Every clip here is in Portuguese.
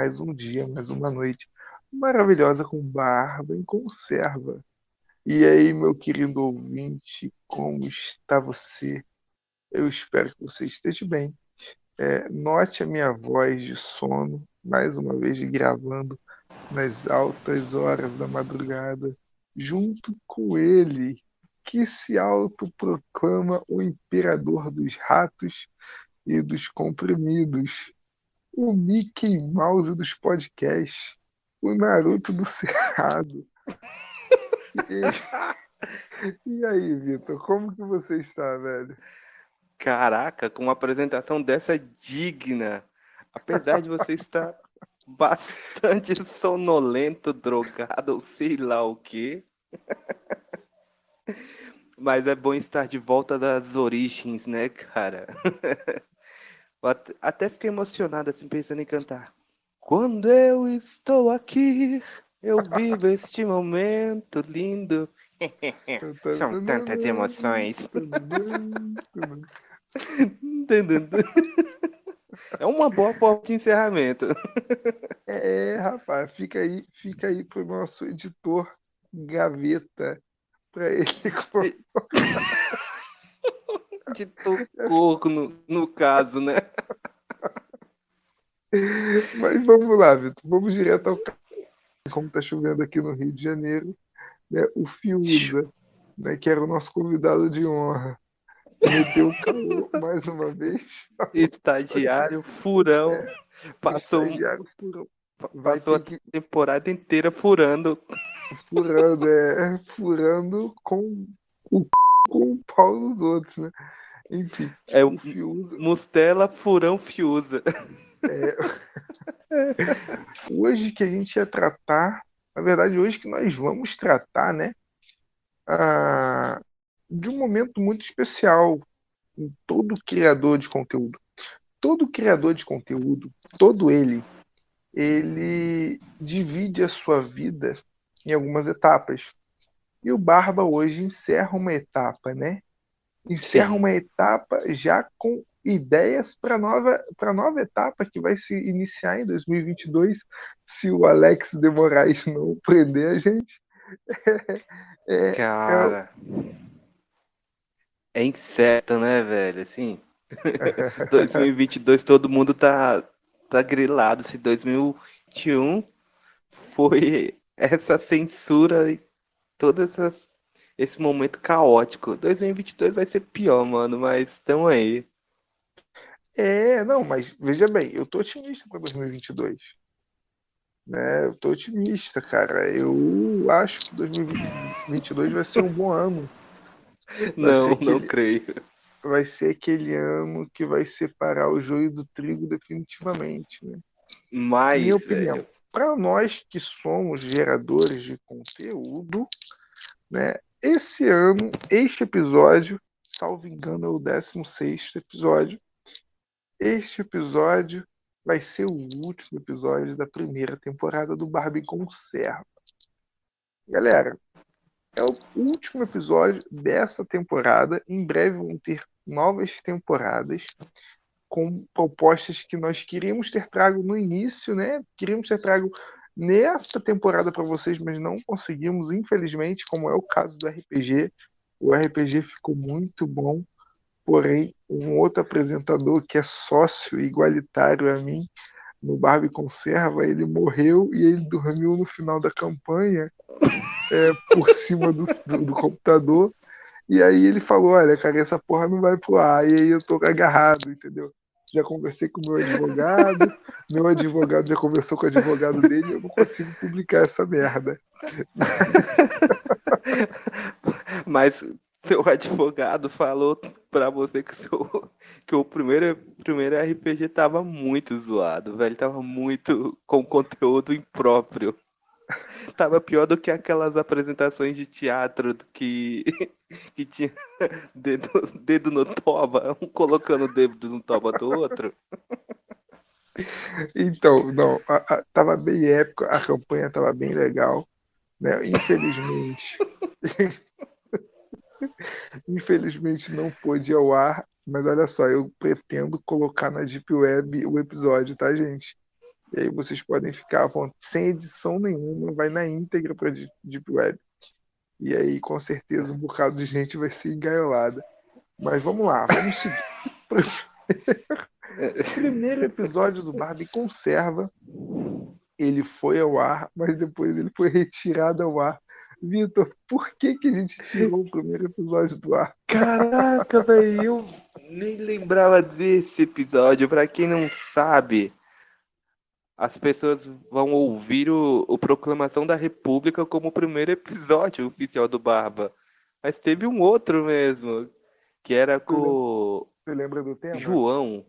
mais um dia, mais uma noite maravilhosa com barba em conserva. E aí, meu querido ouvinte, como está você? Eu espero que você esteja bem. É, note a minha voz de sono, mais uma vez gravando nas altas horas da madrugada, junto com ele, que se autoproclama o imperador dos ratos e dos comprimidos, o Mickey Mouse dos podcasts, o Naruto do Cerrado. E, e aí, Vitor, como que você está, velho? Caraca, com uma apresentação dessa digna, apesar de você estar bastante sonolento, drogado ou sei lá o que. Mas é bom estar de volta das origens, né, cara? Até fiquei emocionado assim pensando em cantar. Quando eu estou aqui, eu vivo este momento lindo. São tantas emoções. É uma boa forma de encerramento. É, rapaz, fica aí, fica aí pro nosso editor Gaveta para ele editor Corco no, no caso, né? Mas vamos lá, Vitor, vamos direto ao como está chovendo aqui no Rio de Janeiro, né, o Fiuza, né, que era o nosso convidado de honra, meteu o calor mais uma vez. Estagiário furão. É, passou, estagiário furão. Passou a que... temporada inteira furando. Furando, é. Furando com o com o pau dos outros, né? Enfim. É o Fiuza. Mustela, furão, Fiuza. É... hoje que a gente ia tratar, na verdade, hoje que nós vamos tratar, né? Ah, de um momento muito especial em todo criador de conteúdo. Todo criador de conteúdo, todo ele, ele divide a sua vida em algumas etapas. E o Barba hoje encerra uma etapa, né? Encerra Sim. uma etapa já com ideias para nova para nova etapa que vai se iniciar em 2022 se o Alex de Moraes não prender a gente. É, é, Cara, é, é incerto, né, velho? Assim, 2022 todo mundo tá tá grilado. Se 2021 foi essa censura todas essas esse momento caótico. 2022 vai ser pior, mano, mas estão aí. É, não, mas veja bem, eu tô otimista para 2022. Né? Eu tô otimista, cara. Eu acho que 2022 vai ser um bom ano. Vai não, aquele, não creio. Vai ser aquele ano que vai separar o joio do trigo definitivamente, né? Mas, minha opinião, para nós que somos geradores de conteúdo, né? Esse ano, este episódio, salvo engano, é o 16 episódio este episódio vai ser o último episódio da primeira temporada do Barbie Conserva. Galera, é o último episódio dessa temporada. Em breve vão ter novas temporadas com propostas que nós queríamos ter trago no início, né? Queríamos ter trago nessa temporada para vocês, mas não conseguimos, infelizmente, como é o caso do RPG. O RPG ficou muito bom. Porém, um outro apresentador que é sócio igualitário a mim no Barbie Conserva, ele morreu e ele dormiu no final da campanha é, por cima do, do, do, computador. E aí ele falou, olha, cara, essa porra não vai pro ar. E aí eu tô agarrado, entendeu? Já conversei com meu advogado, meu advogado já conversou com o advogado dele, eu não consigo publicar essa merda. Mas seu advogado falou para você que, seu, que o primeiro, primeiro RPG tava muito zoado, velho. Tava muito com conteúdo impróprio. Tava pior do que aquelas apresentações de teatro que, que tinha dedo, dedo no toba, um colocando o dedo no toba do outro. Então, não, a, a, tava bem épico, a campanha tava bem legal, né? Infelizmente. Infelizmente não pôde ao ar, mas olha só, eu pretendo colocar na Deep Web o episódio, tá, gente? E aí vocês podem ficar sem edição nenhuma, vai na íntegra para Deep Web. E aí, com certeza, um bocado de gente vai ser engaiolada. Mas vamos lá, vamos seguir. Primeiro episódio do Barbie conserva. Ele foi ao ar, mas depois ele foi retirado ao ar. Vitor, por que, que a gente tirou o primeiro episódio do ar? Caraca, velho, eu nem lembrava desse episódio. Para quem não sabe, as pessoas vão ouvir o, o Proclamação da República como o primeiro episódio oficial do Barba. Mas teve um outro mesmo, que era com. Você lembra do tema? João.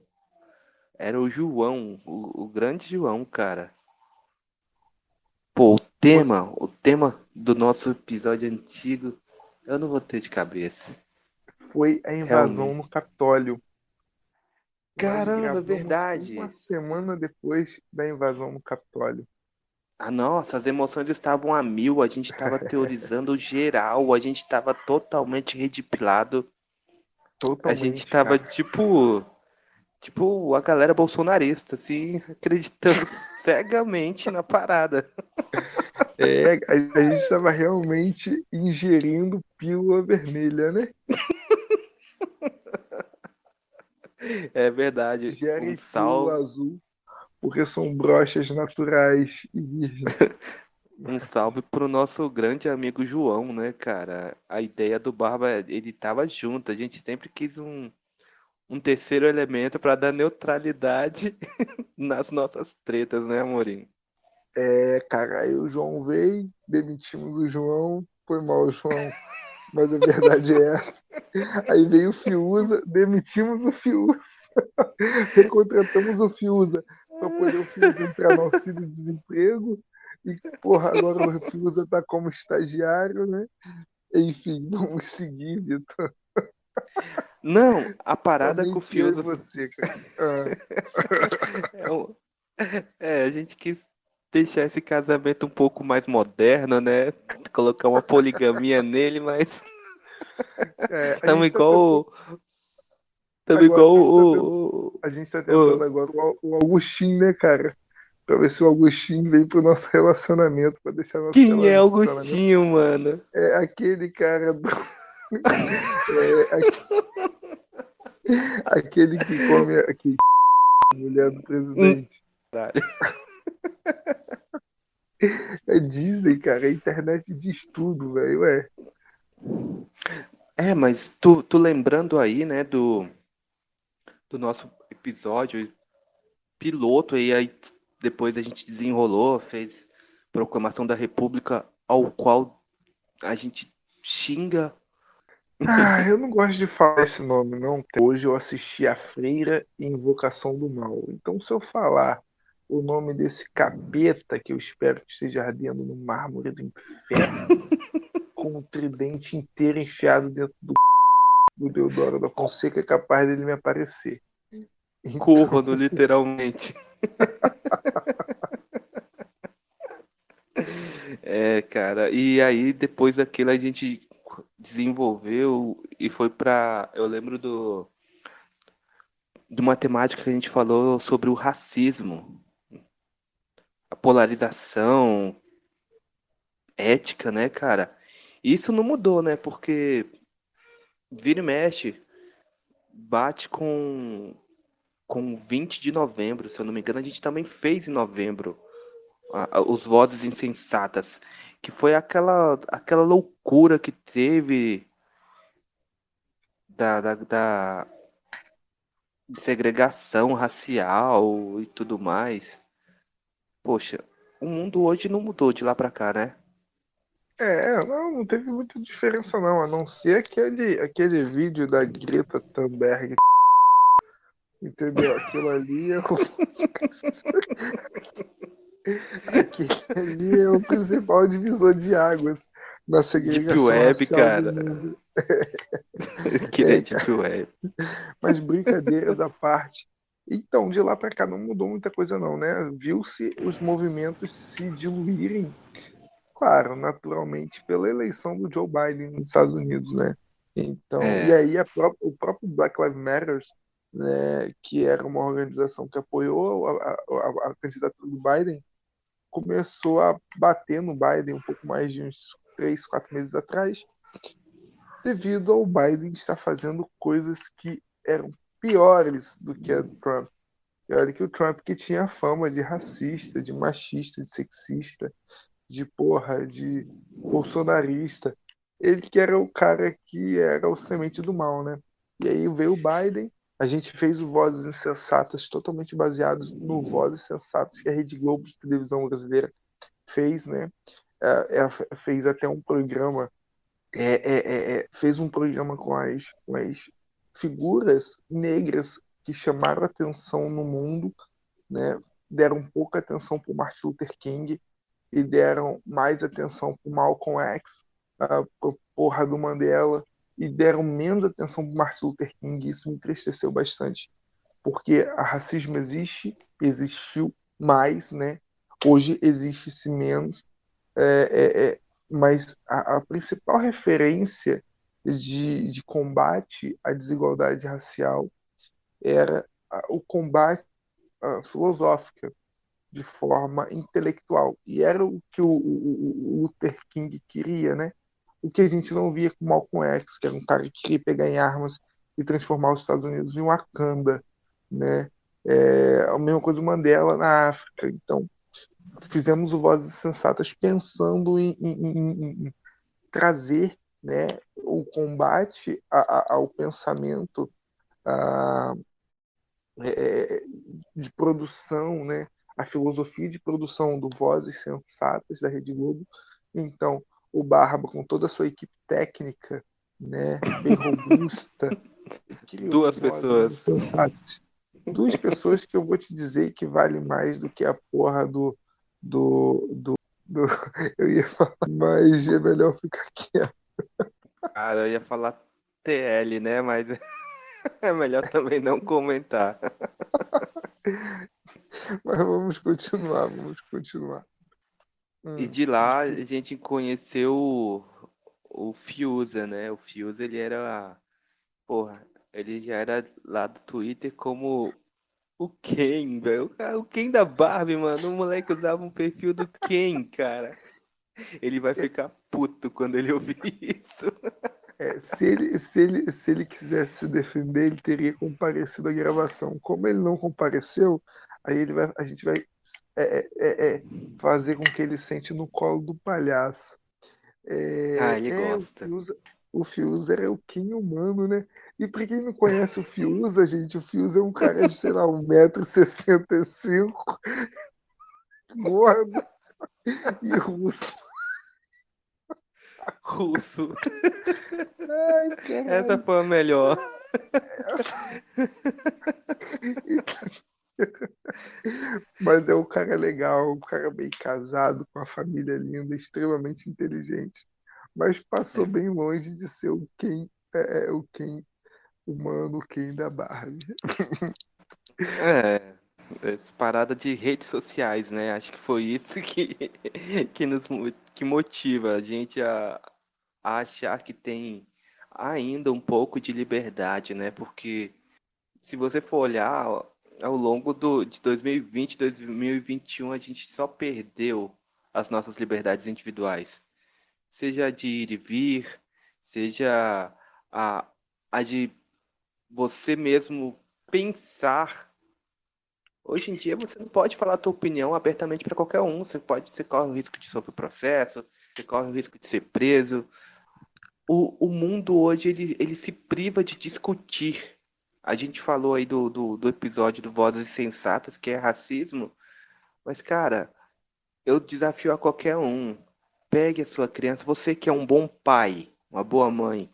Era o João, o, o grande João, cara. Pô, o tema, Você... o tema do nosso episódio antigo, eu não vou ter de cabeça. Foi a invasão Realmente. no Capitólio. Caramba, verdade. Uma semana depois da invasão no Capitólio. Ah, nossa, as emoções estavam a mil, a gente estava teorizando geral, a gente estava totalmente redipilado. Totalmente, a gente estava tipo. Tipo, a galera bolsonarista, assim, acreditando cegamente na parada. É, a, a gente estava realmente ingerindo pílula vermelha, né? É verdade. Gerem um sal azul, porque são brochas naturais e virgens. Um salve pro nosso grande amigo João, né, cara? A ideia do Barba, ele tava junto. A gente sempre quis um, um terceiro elemento para dar neutralidade nas nossas tretas, né, Amorim? É, cara, aí o João veio, demitimos o João, foi mal, João mas a verdade é essa. Aí veio o Fiuza, demitimos o Fiuza, recontratamos o Fiuza para poder o Fiuza entrar no auxílio desemprego. E, porra, agora o Fiuza está como estagiário, né? Enfim, vamos seguir, Vitor. Não, a parada com o Fiuza. Você, cara. Ah. É, é, a gente quis deixar esse casamento um pouco mais moderno, né? Colocar uma poligamia nele, mas. É, Estamos igual. Tá Estamos igual o. A gente tá tentando agora o Augustinho, né, cara? Pra ver se o Augustinho vem pro nosso relacionamento, pra deixar nosso Quem é Augustinho, mano? É aquele cara do. é, aquele... aquele que come aqui. Mulher do presidente. Caralho. É Disney, cara. A internet diz tudo, velho. É. É, mas tu, tu lembrando aí, né, do, do nosso episódio piloto, e aí depois a gente desenrolou, fez Proclamação da República, ao qual a gente xinga. Ah, eu não gosto de falar esse nome, não. Hoje eu assisti a Freira e Invocação do Mal. Então, se eu falar o nome desse capeta que eu espero que esteja ardendo no mármore do inferno, com o tridente inteiro enfiado dentro do do Deodoro da Fonseca, é capaz dele me aparecer. Então... Corno, literalmente. é, cara. E aí, depois daquilo, a gente desenvolveu e foi para Eu lembro do. De uma temática que a gente falou sobre o racismo a polarização ética, né, cara? Isso não mudou, né? Porque vira e mexe, bate com com 20 de novembro, se eu não me engano, a gente também fez em novembro a, a, os Vozes Insensatas, que foi aquela, aquela loucura que teve da, da, da segregação racial e tudo mais. Poxa, o mundo hoje não mudou de lá para cá, né? É, não, não teve muita diferença não, a não ser aquele, aquele vídeo da Greta Thunberg. Entendeu? Aquilo ali é o... Aquilo ali é o principal divisor de águas na segregação Deep Web, cara. que é, Deep Web. Mas brincadeiras à parte, então, de lá para cá não mudou muita coisa não, né? Viu-se os movimentos se diluírem, claro, naturalmente pela eleição do Joe Biden nos Estados Unidos, né? Então, é. e aí pró o próprio Black Lives Matter né, que era uma organização que apoiou a, a, a candidatura do Biden, começou a bater no Biden um pouco mais de uns três, quatro meses atrás, devido ao Biden estar fazendo coisas que eram piores do que a Trump. E olha que o Trump que tinha fama de racista, de machista, de sexista, de porra, de bolsonarista. Ele que era o cara que era o semente do mal, né? E aí veio o Biden, a gente fez o Vozes Insensatas totalmente baseados no Vozes Sensatas que a Rede Globo de televisão brasileira fez, né? É, ela fez até um programa, é, é, é, fez um programa com as, com as figuras negras que chamaram atenção no mundo, né? deram pouca atenção para Martin Luther King e deram mais atenção para Malcolm X, para porra do Mandela, e deram menos atenção para Martin Luther King. Isso me entristeceu bastante, porque a racismo existe, existiu mais, né? Hoje existe-se menos, é, é, é, mas a, a, principal referência de, de combate à desigualdade racial era o combate filosófico de forma intelectual. E era o que o, o, o, Luther King queria, né? O que a gente não via com Malcolm X, que era um cara que queria pegar em armas e transformar os Estados Unidos em Wakanda, né? É, a mesma coisa Mandela na África. Então, fizemos o Vozes Sensatas pensando em, em, em, em trazer né, o combate a, a, ao pensamento a, é, de produção, né, a filosofia de produção do Vozes Sensatas da Rede Globo. Então, o Barba, com toda a sua equipe técnica, né, bem robusta. Duas pessoas. Sensatas. Duas pessoas que eu vou te dizer que vale mais do que a porra do. do, do, do eu ia falar, mas é melhor ficar quieto. Cara, eu ia falar TL, né? Mas é melhor também não comentar. Mas vamos continuar, vamos continuar. Hum. E de lá a gente conheceu o, o Fiuza, né? O Fiuza, ele era. Porra, ele já era lá do Twitter como o Ken, velho. O Ken da Barbie, mano. O moleque usava um perfil do Ken, cara. Ele vai ficar puto quando ele ouvir isso. É, se, ele, se, ele, se ele quisesse se defender, ele teria comparecido à gravação. Como ele não compareceu, aí ele vai, a gente vai é, é, é, é fazer com que ele sente no colo do palhaço. É, ah, ele gosta. O Fiuza é o Kim humano, né? E pra quem não conhece o Fiuza, gente, o Fiuza é um cara de, sei lá, 1,65m, gordo e russo russo. Ai, Essa foi a melhor. Mas é um cara legal, um cara bem casado, com uma família linda, extremamente inteligente. Mas passou é. bem longe de ser o quem é, é o quem humano, o quem da Barbie. É, essa parada de redes sociais, né? Acho que foi isso que, que nos que motiva a gente a, a achar que tem ainda um pouco de liberdade, né? Porque se você for olhar ao longo do, de 2020, 2021, a gente só perdeu as nossas liberdades individuais. Seja de ir e vir, seja a, a de você mesmo pensar. Hoje em dia você não pode falar a tua opinião abertamente para qualquer um. Você pode, você corre o risco de sofrer processo, você corre o risco de ser preso, o, o mundo hoje ele, ele se priva de discutir. A gente falou aí do, do, do episódio do Vozes Sensatas, que é racismo, mas, cara, eu desafio a qualquer um. Pegue a sua criança, você que é um bom pai, uma boa mãe,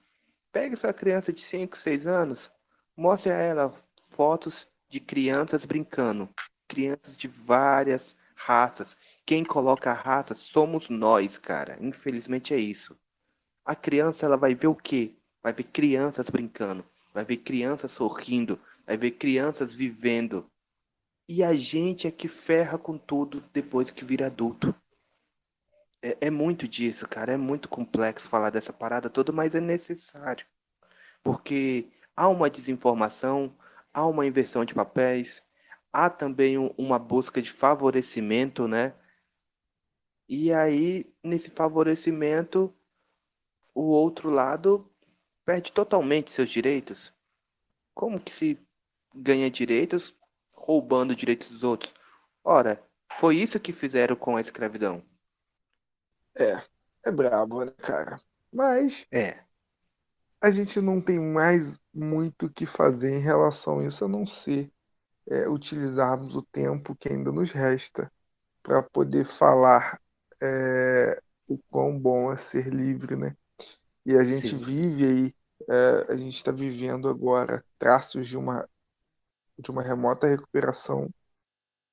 pegue a sua criança de 5, 6 anos, mostre a ela fotos de crianças brincando. Crianças de várias raças. Quem coloca a raça somos nós, cara. Infelizmente é isso a criança ela vai ver o quê? Vai ver crianças brincando, vai ver crianças sorrindo, vai ver crianças vivendo. E a gente é que ferra com tudo depois que vira adulto. É, é muito disso, cara. É muito complexo falar dessa parada toda, mas é necessário. Porque há uma desinformação, há uma inversão de papéis, há também um, uma busca de favorecimento, né? E aí, nesse favorecimento, o outro lado perde totalmente seus direitos. Como que se ganha direitos roubando direitos dos outros? Ora, foi isso que fizeram com a escravidão. É, é brabo, né, cara? Mas É. a gente não tem mais muito o que fazer em relação a isso, a não ser é, utilizarmos o tempo que ainda nos resta para poder falar é, o quão bom é ser livre, né? E a gente Sim. vive aí, é, a gente está vivendo agora traços de uma, de uma remota recuperação.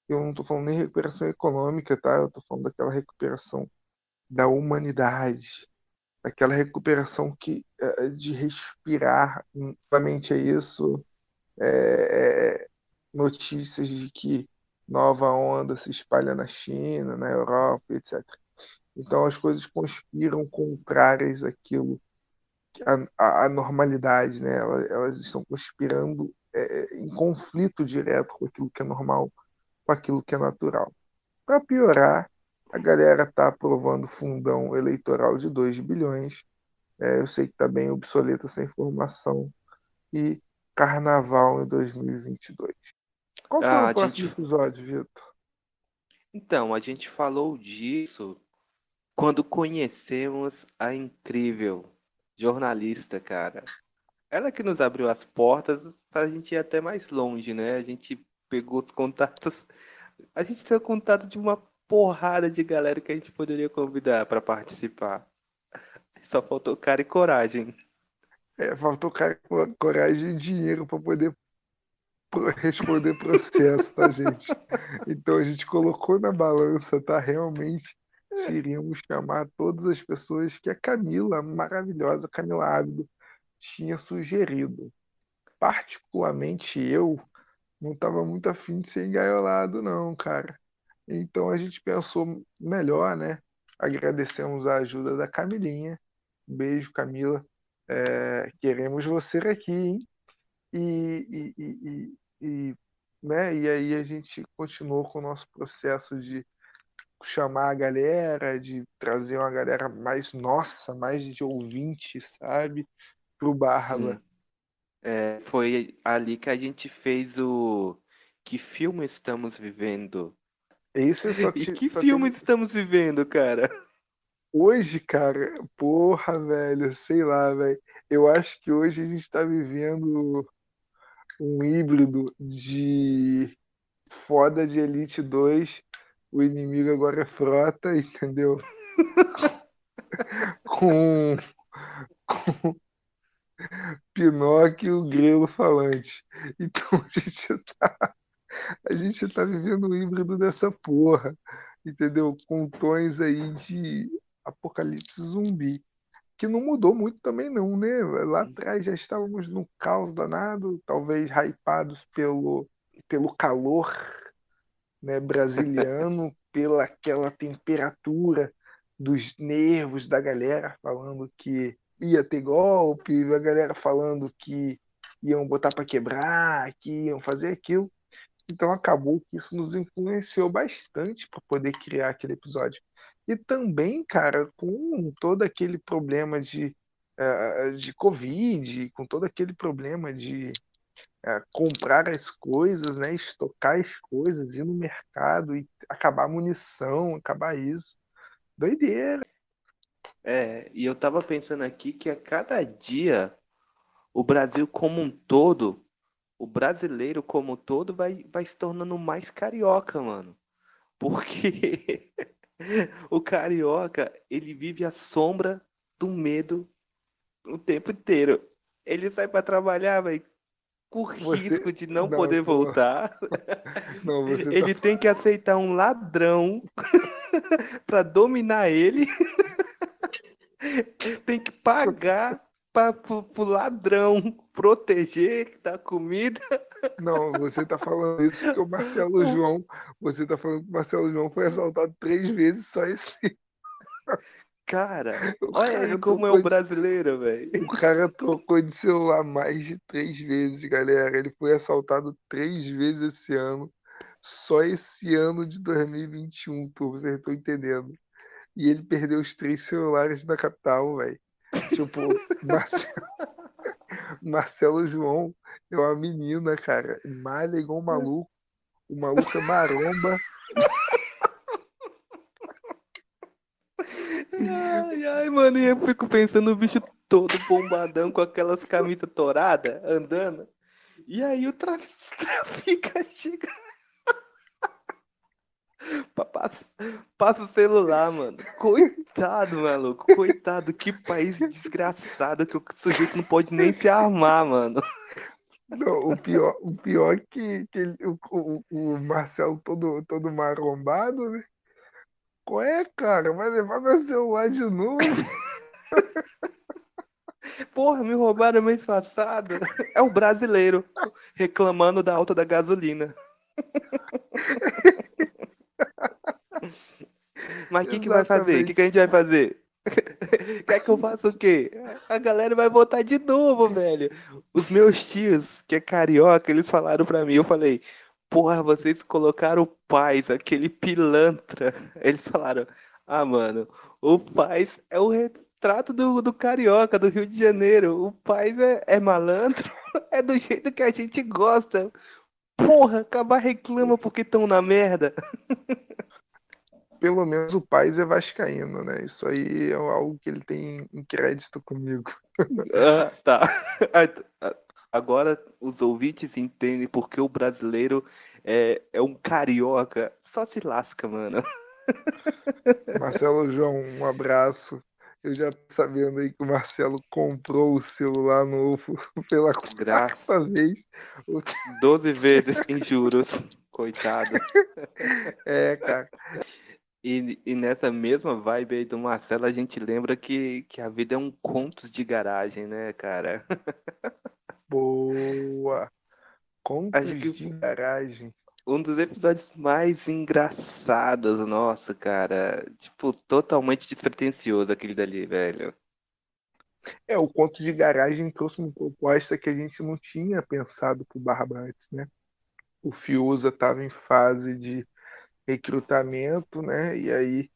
Eu não estou falando nem recuperação econômica, tá? Eu estou falando daquela recuperação da humanidade, daquela recuperação que é, de respirar. Novamente é isso. É, é, notícias de que nova onda se espalha na China, na Europa, etc. Então as coisas conspiram contrárias àquilo, à normalidade, né? Elas, elas estão conspirando é, em conflito direto com aquilo que é normal, com aquilo que é natural. Para piorar, a galera está aprovando fundão eleitoral de 2 bilhões. É, eu sei que está bem obsoleta essa informação. E carnaval em 2022. Qual será Ah, o próximo gente... episódio, Vitor? Então, a gente falou disso quando conhecemos a incrível jornalista, cara. Ela que nos abriu as portas para a gente ir até mais longe, né? A gente pegou os contatos. A gente tem contato de uma porrada de galera que a gente poderia convidar para participar. Só faltou cara e coragem. É, faltou cara coragem e dinheiro para poder responder processo, tá, gente? Então a gente colocou na balança, tá? Realmente, se iríamos chamar todas as pessoas que a Camila, a maravilhosa Camila Ábido, tinha sugerido. Particularmente eu, não estava muito afim de ser engaiolado, não, cara. Então a gente pensou melhor, né? Agradecemos a ajuda da Camilinha. Beijo, Camila. É, queremos você aqui, hein? E, e, e, e, né? e aí a gente continuou com o nosso processo de chamar a galera, de trazer uma galera mais nossa, mais de ouvinte, sabe? Pro Barba. É, foi ali que a gente fez o Que filme estamos vivendo? Esse só E que só filmes tem- estamos vivendo, cara? Hoje, cara, porra, velho, sei lá, velho. Eu acho que hoje a gente tá vivendo um híbrido de foda de Elite 2. O inimigo agora é frota, entendeu? Com, com Pinóquio e o grelo falante. Então a gente tá, a gente tá vivendo um híbrido dessa porra, entendeu? Com tons aí de apocalipse zumbi. Que não mudou muito também não, né? Lá atrás já estávamos no caos danado, talvez hypados pelo, pelo calor né, brasiliano, pela aquela temperatura dos nervos da galera falando que ia ter golpe, a galera falando que iam botar para quebrar, que iam fazer aquilo. Então acabou que isso nos influenciou bastante para poder criar aquele episódio. E também, cara, com todo aquele problema de, eh, de Covid, com todo aquele problema de eh, comprar as coisas, né, estocar as coisas, ir no mercado e acabar a munição, acabar isso. Doideira. É, e eu tava pensando aqui que a cada dia o Brasil como um todo, o brasileiro como um todo vai, vai se tornando mais carioca, mano. Porque o carioca, ele vive à sombra do medo o tempo inteiro. Ele sai pra trabalhar, velho, com Você- risco de não, não, poder pô. voltar. Não, você tá Ele tem que aceitar um ladrão pra dominar ele. tem que pagar pra, pro, ladrão proteger da comida. Não, você tá falando isso porque o Marcelo João, você tá falando que o Marcelo João foi assaltado três vezes só esse. Cara, olha aí como é o brasileiro, velho. O cara trocou de celular mais de três vezes, galera. Ele foi assaltado três vezes esse ano. Só esse ano de 2021, tu, vocês estão entendendo. E ele perdeu os três celulares na capital, velho. Tipo, Marcelo, Marcelo João é uma menina, cara. Malha igual um maluco. O maluco é maromba. Ai, ai, mano, eu fico pensando no bicho todo bombadão com aquelas camisas toradas, andando. E aí o trafica chega. Passa, passa o celular, mano. Coitado, maluco. Coitado. Que país desgraçado que o sujeito não pode nem se armar, mano. Não, o pior, o pior é que, que ele, o, o, o Marcelo todo, todo marombado, né? Qual é, cara? Vai levar meu celular de novo? Porra, me roubaram mês passado. É o brasileiro reclamando da alta da gasolina. Mas o que, que vai fazer? O que, que a gente vai fazer? Quer que eu faça o quê? A galera vai votar de novo, velho. Os meus tios, que é carioca, eles falaram pra mim, eu falei, porra, vocês colocaram o Paz, aquele pilantra. Eles falaram, ah, mano, o Paz é o retrato do, do carioca, do Rio de Janeiro. O Paz é, é malandro, é do jeito que a gente gosta. Porra, acabar reclama porque estão na merda. Pelo menos o Paz é vascaíno, né? Isso aí é algo que ele tem em crédito comigo. Ah, tá. Agora os ouvintes entendem porque o brasileiro é, é um carioca. Só se lasca, mano. Marcelo João, um abraço. Eu já tô sabendo aí que o Marcelo comprou o celular novo pela quarta vez. Doze vezes em juros. Coitado. É, cara. E, e, nessa mesma vibe aí do Marcelo, a gente lembra que, que a vida é um contos de garagem, né, cara? Boa! Contos de garagem. Um dos episódios mais engraçados, nossa, cara. Tipo, totalmente despretensioso aquele dali, velho. É, o conto de garagem trouxe uma proposta que a gente não tinha pensado pro Barba antes, né? O Fiuza estava em fase de recrutamento, né? E aí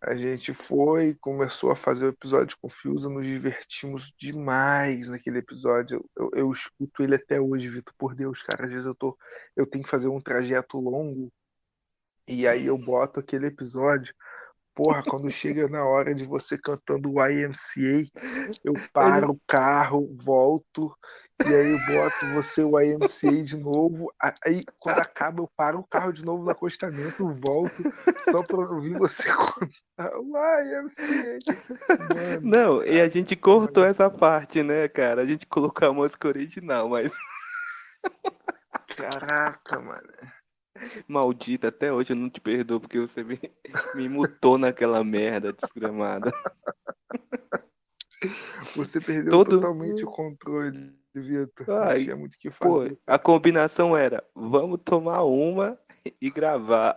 a gente foi, começou a fazer o episódio com Fiuza, nos divertimos demais naquele episódio. Eu, eu, escuto ele até hoje, Vitor, por Deus, cara. Às vezes eu, tô, eu tenho que fazer um trajeto longo e aí eu boto aquele episódio. Porra, quando chega na hora de você cantando o YMCA, eu paro o carro, volto e aí eu boto você o IMCA de novo. Aí quando acaba, eu paro o carro de novo no acostamento, volto, só pra ouvir você contar o IMCA. Mano, Não, e a gente cortou mano. essa parte, né, cara? A gente colocou a música original, mas. Caraca, mano. Maldita, até hoje eu não te perdoo porque você me, me mutou naquela merda desgramada. Você perdeu Todo... totalmente o controle. Vitor. Não tinha muito o que fazer. Pô, a combinação era: vamos tomar uma e gravar.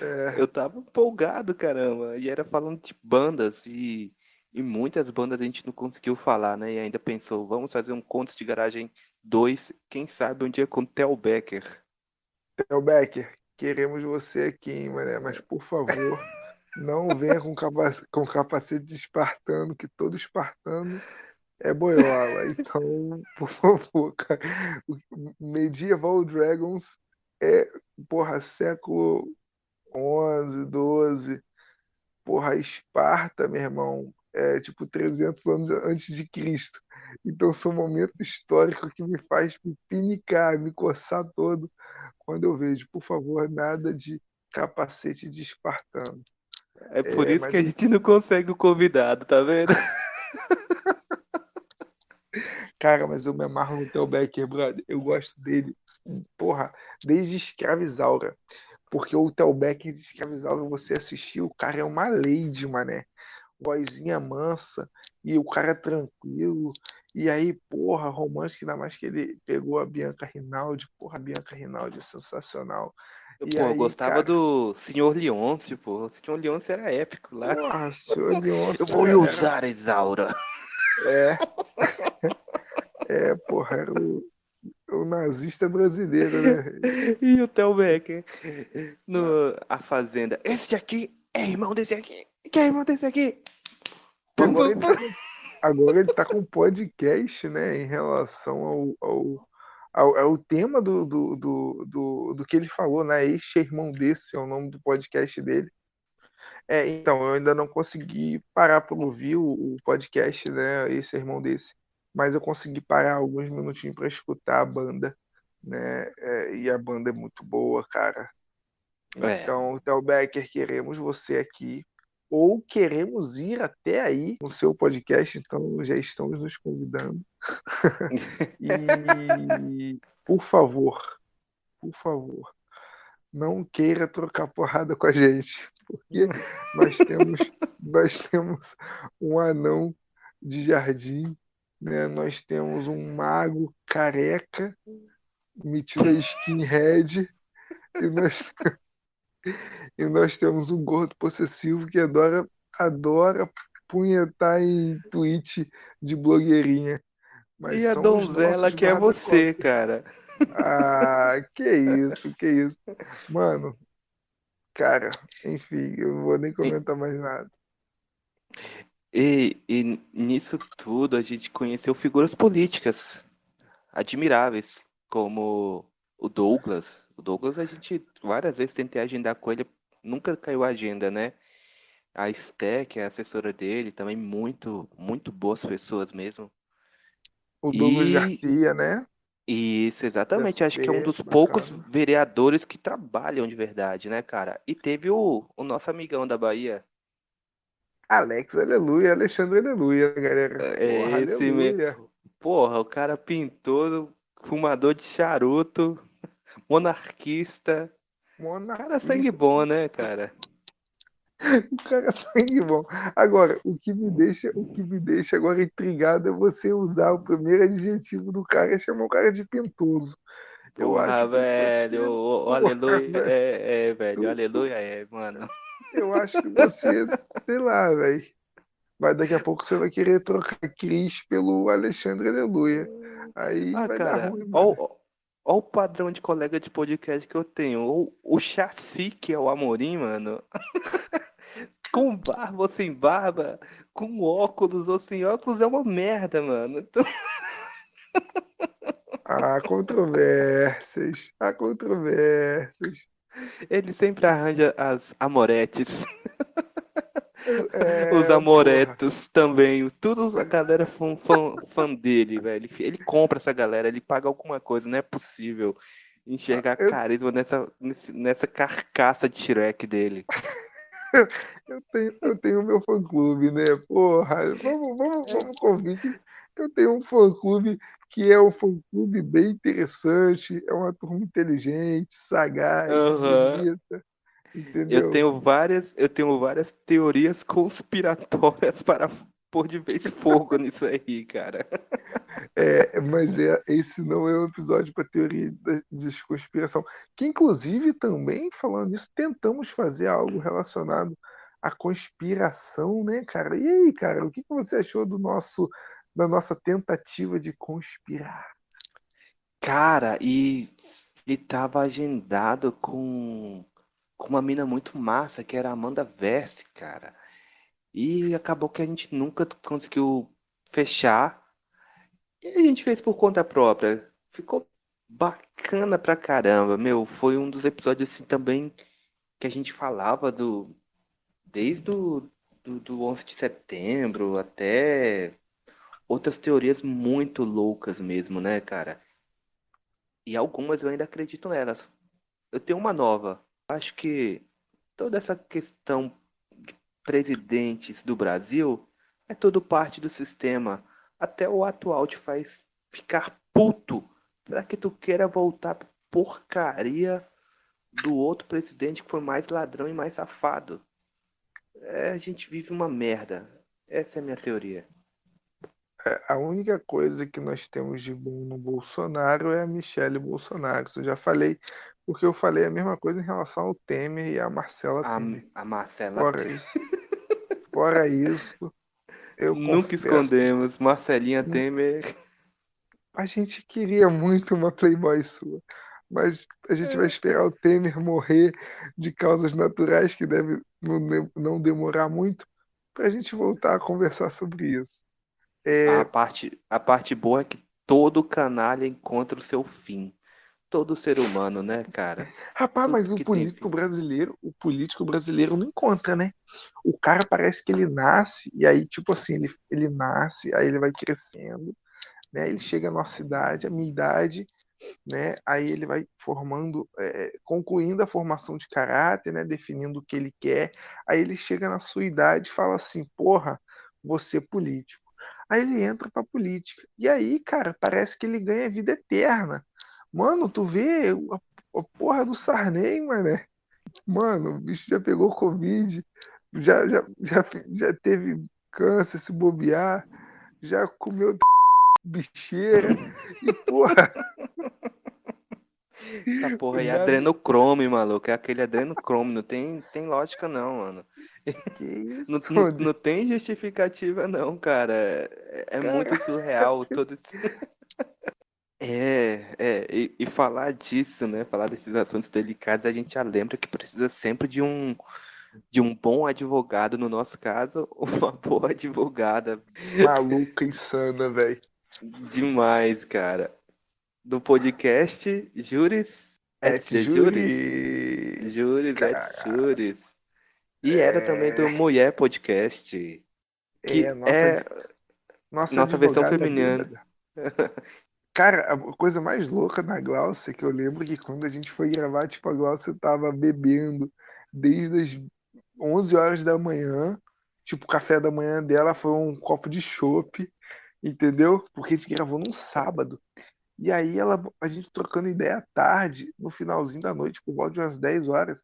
É. Eu tava empolgado, caramba. E era falando de bandas e, e muitas bandas a gente não conseguiu falar, né? E ainda pensou, vamos fazer um Contos de Garagem 2, quem sabe um dia com Tel Becker. Tel Becker, queremos você aqui, hein, mané, mas por favor, não venha com, capac... com capacete de espartano, que todo espartano é boiola. Então, por favor, cara. Medieval Dragons é, porra, século 11, 12. Porra, Esparta, meu irmão, é tipo 300 anos antes de Cristo. Então, são momentos históricos que me faz me pinicar, me coçar todo quando eu vejo, por favor, nada de capacete de espartano. É por é, isso mas... que a gente não consegue o convidado, tá vendo? Cara, mas eu me amarro no Theo Becker, brother. Eu gosto dele, porra, desde Escravizaura. Porque o Theo Becker de Escravizaura, você assistiu, o cara é uma lady, mané. Vozinha mansa, e o cara é tranquilo. E aí, porra, romântico, ainda mais que ele pegou a Bianca Rinaldi. Porra, a Bianca Rinaldi é sensacional. Eu, pô, aí, eu gostava cara... do Senhor Leôncio, pô. O Senhor Leôncio era épico lá. Nossa, Senhor Leôncio. Eu vou lhe usar, Isaura. É. É, porra, era o, o nazista brasileiro, né? e o Theo Becker no A Fazenda. Esse aqui é irmão desse aqui. Que é irmão desse aqui? Ele, tá, agora ele tá com podcast, né? Em relação ao, ao, ao, ao tema do, do, do, do, do que ele falou, né? Este é irmão desse é o nome do podcast dele. É, então, eu ainda não consegui parar para ouvir o, o, podcast, né? Esse é irmão desse mas eu consegui parar alguns minutinhos para escutar a banda, né? É, e a banda é muito boa, cara. É. Então, Theo Becker, queremos você aqui, ou queremos ir até aí no seu podcast, então já estamos nos convidando. e, por favor, por favor, não queira trocar porrada com a gente, porque nós temos, nós temos um anão de jardim né? Nós temos um mago careca, metido a skinhead, e nós, e nós temos um gordo possessivo que adora, adora punhetar em tweet de blogueirinha. Mas e a donzela que é você, cara. Ah, que isso, que isso. Mano, cara, enfim, eu não vou nem comentar mais nada. E, e nisso tudo a gente conheceu figuras políticas admiráveis, como o Douglas. O Douglas a gente várias vezes tentei agendar com ele, nunca caiu a agenda, né? A Esté, que é a assessora dele, também muito, muito boas pessoas mesmo. O Douglas e... Garcia, né? Isso, exatamente. Acho que é um dos bacana. poucos vereadores que trabalham de verdade, né, cara? E teve o, o nosso amigão da Bahia, Alex, aleluia, Alexandre, aleluia, galera. É Porra, esse aleluia. mesmo. Porra, o cara pintou, fumador de charuto, monarquista. monarquista. Cara, sangue bom, né, cara? o cara sangue bom. Agora, o que me deixa, o que me deixa agora intrigado é você usar o primeiro adjetivo do cara e chamar o cara de pintoso. Eu Porra, acho velho, você... o, aleluia é, é, velho, aleluia é, mano. Eu acho que você, sei lá, velho. Mas daqui a pouco você vai querer trocar Cris pelo Alexandre Aleluia. Aí ah, vai cara, dar ruim. Olha o padrão de colega de podcast que eu tenho. O, o chassi que é o Amorim, mano. com barba ou sem barba, com óculos ou sem óculos, é uma merda, mano. Então... Há controvérsias. Há controvérsias. Ele sempre arranja as amoretes. É, Os amoretos porra. também. Tudo a galera fã, fã, fã dele, velho. Ele compra essa galera, ele paga alguma coisa. Não é possível enxergar eu... carisma nessa, nessa carcaça de Shrek dele. eu tenho, eu tenho meu fã clube, né? Porra, vamos, vamos, vamos convite. Eu tenho um fã clube que é um fã-clube bem interessante, é uma turma inteligente, sagaz, uhum. bonita. Entendeu? Eu tenho várias, eu tenho várias teorias conspiratórias para pôr de vez fogo nisso aí, cara. É, mas é, esse não é um episódio para teoria de conspiração. Que inclusive também falando nisso, tentamos fazer algo relacionado à conspiração, né, cara? E aí, cara, o que você achou do nosso na nossa tentativa de conspirar. Cara, e ele tava agendado com, com uma mina muito massa, que era a Amanda Verse, cara. E acabou que a gente nunca conseguiu fechar. E a gente fez por conta própria. Ficou bacana pra caramba, meu. Foi um dos episódios assim também que a gente falava do. Desde o do, do 11 de setembro até outras teorias muito loucas mesmo, né, cara? E algumas eu ainda acredito nelas. Eu tenho uma nova. Acho que toda essa questão de presidentes do Brasil é tudo parte do sistema. Até o atual te faz ficar puto para que tu queira voltar pra porcaria do outro presidente que foi mais ladrão e mais safado. É, a gente vive uma merda. Essa é a minha teoria. A única coisa que nós temos de bom no Bolsonaro é a Michelle Bolsonaro. Isso eu já falei, porque eu falei a mesma coisa em relação ao Temer e a Marcela A, Temer. a Marcela. Fora isso, fora isso, eu Nunca confesso, escondemos. Marcelinha Hum. Temer. a gente queria muito uma Playboy sua, mas a gente vai esperar o Temer morrer de causas naturais, que deve não, de- não demorar muito, para a gente voltar a conversar sobre isso. É, A parte, a parte boa é que todo canalha encontra o seu fim. Todo ser humano, né, cara? Rapaz, Tudo mas o político brasileiro, o político brasileiro não encontra, né? O cara parece que ele nasce, e aí, tipo assim, ele, ele nasce, aí ele vai crescendo, né? Ele chega à nossa idade, à minha idade, né? Aí ele vai formando, é, concluindo a formação de caráter, né? Definindo o que ele quer. Aí ele chega na sua idade e fala assim, porra, vou ser político. Aí ele entra pra política. E aí, cara, parece que ele ganha vida eterna. Mano, tu vê a, a porra do Sarney, mané. Mano, o bicho já pegou Covid, já, já, já, já teve câncer se bobear, já comeu bicheira. E, porra, Essa porra aí é adrenocrome, maluco. É aquele adrenocrome. Não tem, tem lógica, não, mano. Que isso? Não, não, não tem justificativa, não, cara. É, é muito surreal todo esse. É, é, e, e falar disso, né? Falar desses assuntos delicados, a gente já lembra que precisa sempre de um, de um bom advogado, no nosso caso, uma boa advogada. Maluca insana, velho. Demais, cara. Do podcast Júris et de Júris. Júris et Cara. E era também do Mulher Podcast. Que É, nossa, é, nossa, nossa versão feminina. Cara, a coisa mais louca da Glaucia é que eu lembro que quando a gente foi gravar, tipo, a Glaucia tava bebendo desde as 11 horas da manhã. Tipo, o café da manhã dela foi um copo de chopp, entendeu? Porque a gente gravou num sábado. E aí ela, a gente trocando ideia à tarde, no finalzinho da noite, por volta de umas 10 horas,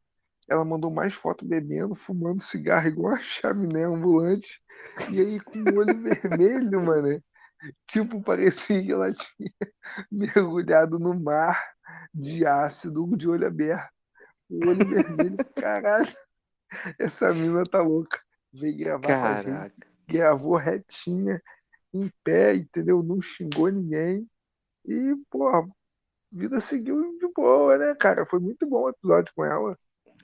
ela mandou mais foto bebendo, fumando cigarro igual uma chaminé ambulante. E aí com o olho vermelho, mano. Tipo, parecia que ela tinha mergulhado no mar de ácido de olho aberto. O olho vermelho, caralho. Essa mina tá louca. Veio gravar com a gente, Caraca. gravou retinha, em pé, entendeu? Não xingou ninguém. E, porra, vida seguiu de boa, né, cara? Foi muito bom o episódio com ela.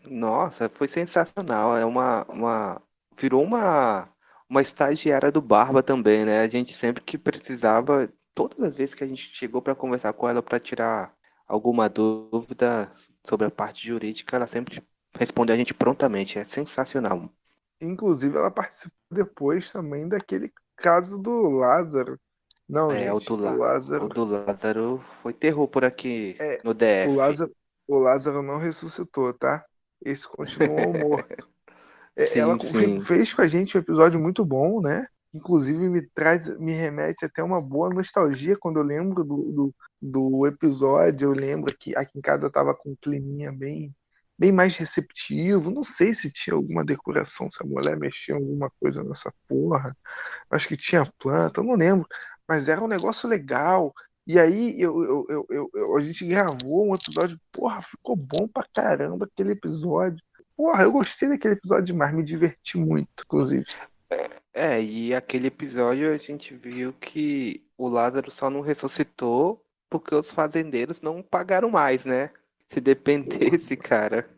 Nossa, foi sensacional. É uma, uma virou uma uma estagiária do Barba também, né? A gente sempre que precisava, todas as vezes que a gente chegou para conversar com ela para tirar alguma dúvida sobre a parte jurídica, ela sempre respondeu a gente prontamente. É sensacional. Inclusive, ela participou depois também daquele caso do Lázaro. Não, É, o gente, do, o La- Lázaro. o do Lázaro foi terror por aqui É, no DF. O Lázaro, o Lázaro não ressuscitou, tá? Esse continuou morto. É, Sim, Ela sim. fez com a gente um episódio muito bom, né? Inclusive me traz, me remete até uma boa nostalgia quando eu lembro do, do, do episódio. Eu lembro que aqui em casa tava com um climinha bem, bem mais receptivo. Não sei se tinha alguma decoração, se a mulher mexia em alguma coisa nessa porra. Acho que tinha planta, não lembro. Mas era um negócio legal. E aí eu, eu, eu, eu- a gente gravou um episódio, porra, ficou bom pra caramba aquele episódio. Porra, eu gostei daquele episódio demais, me diverti muito, inclusive. É, e aquele episódio a gente viu que o Lázaro só não ressuscitou porque os fazendeiros não pagaram mais, né? Se dependesse, cara.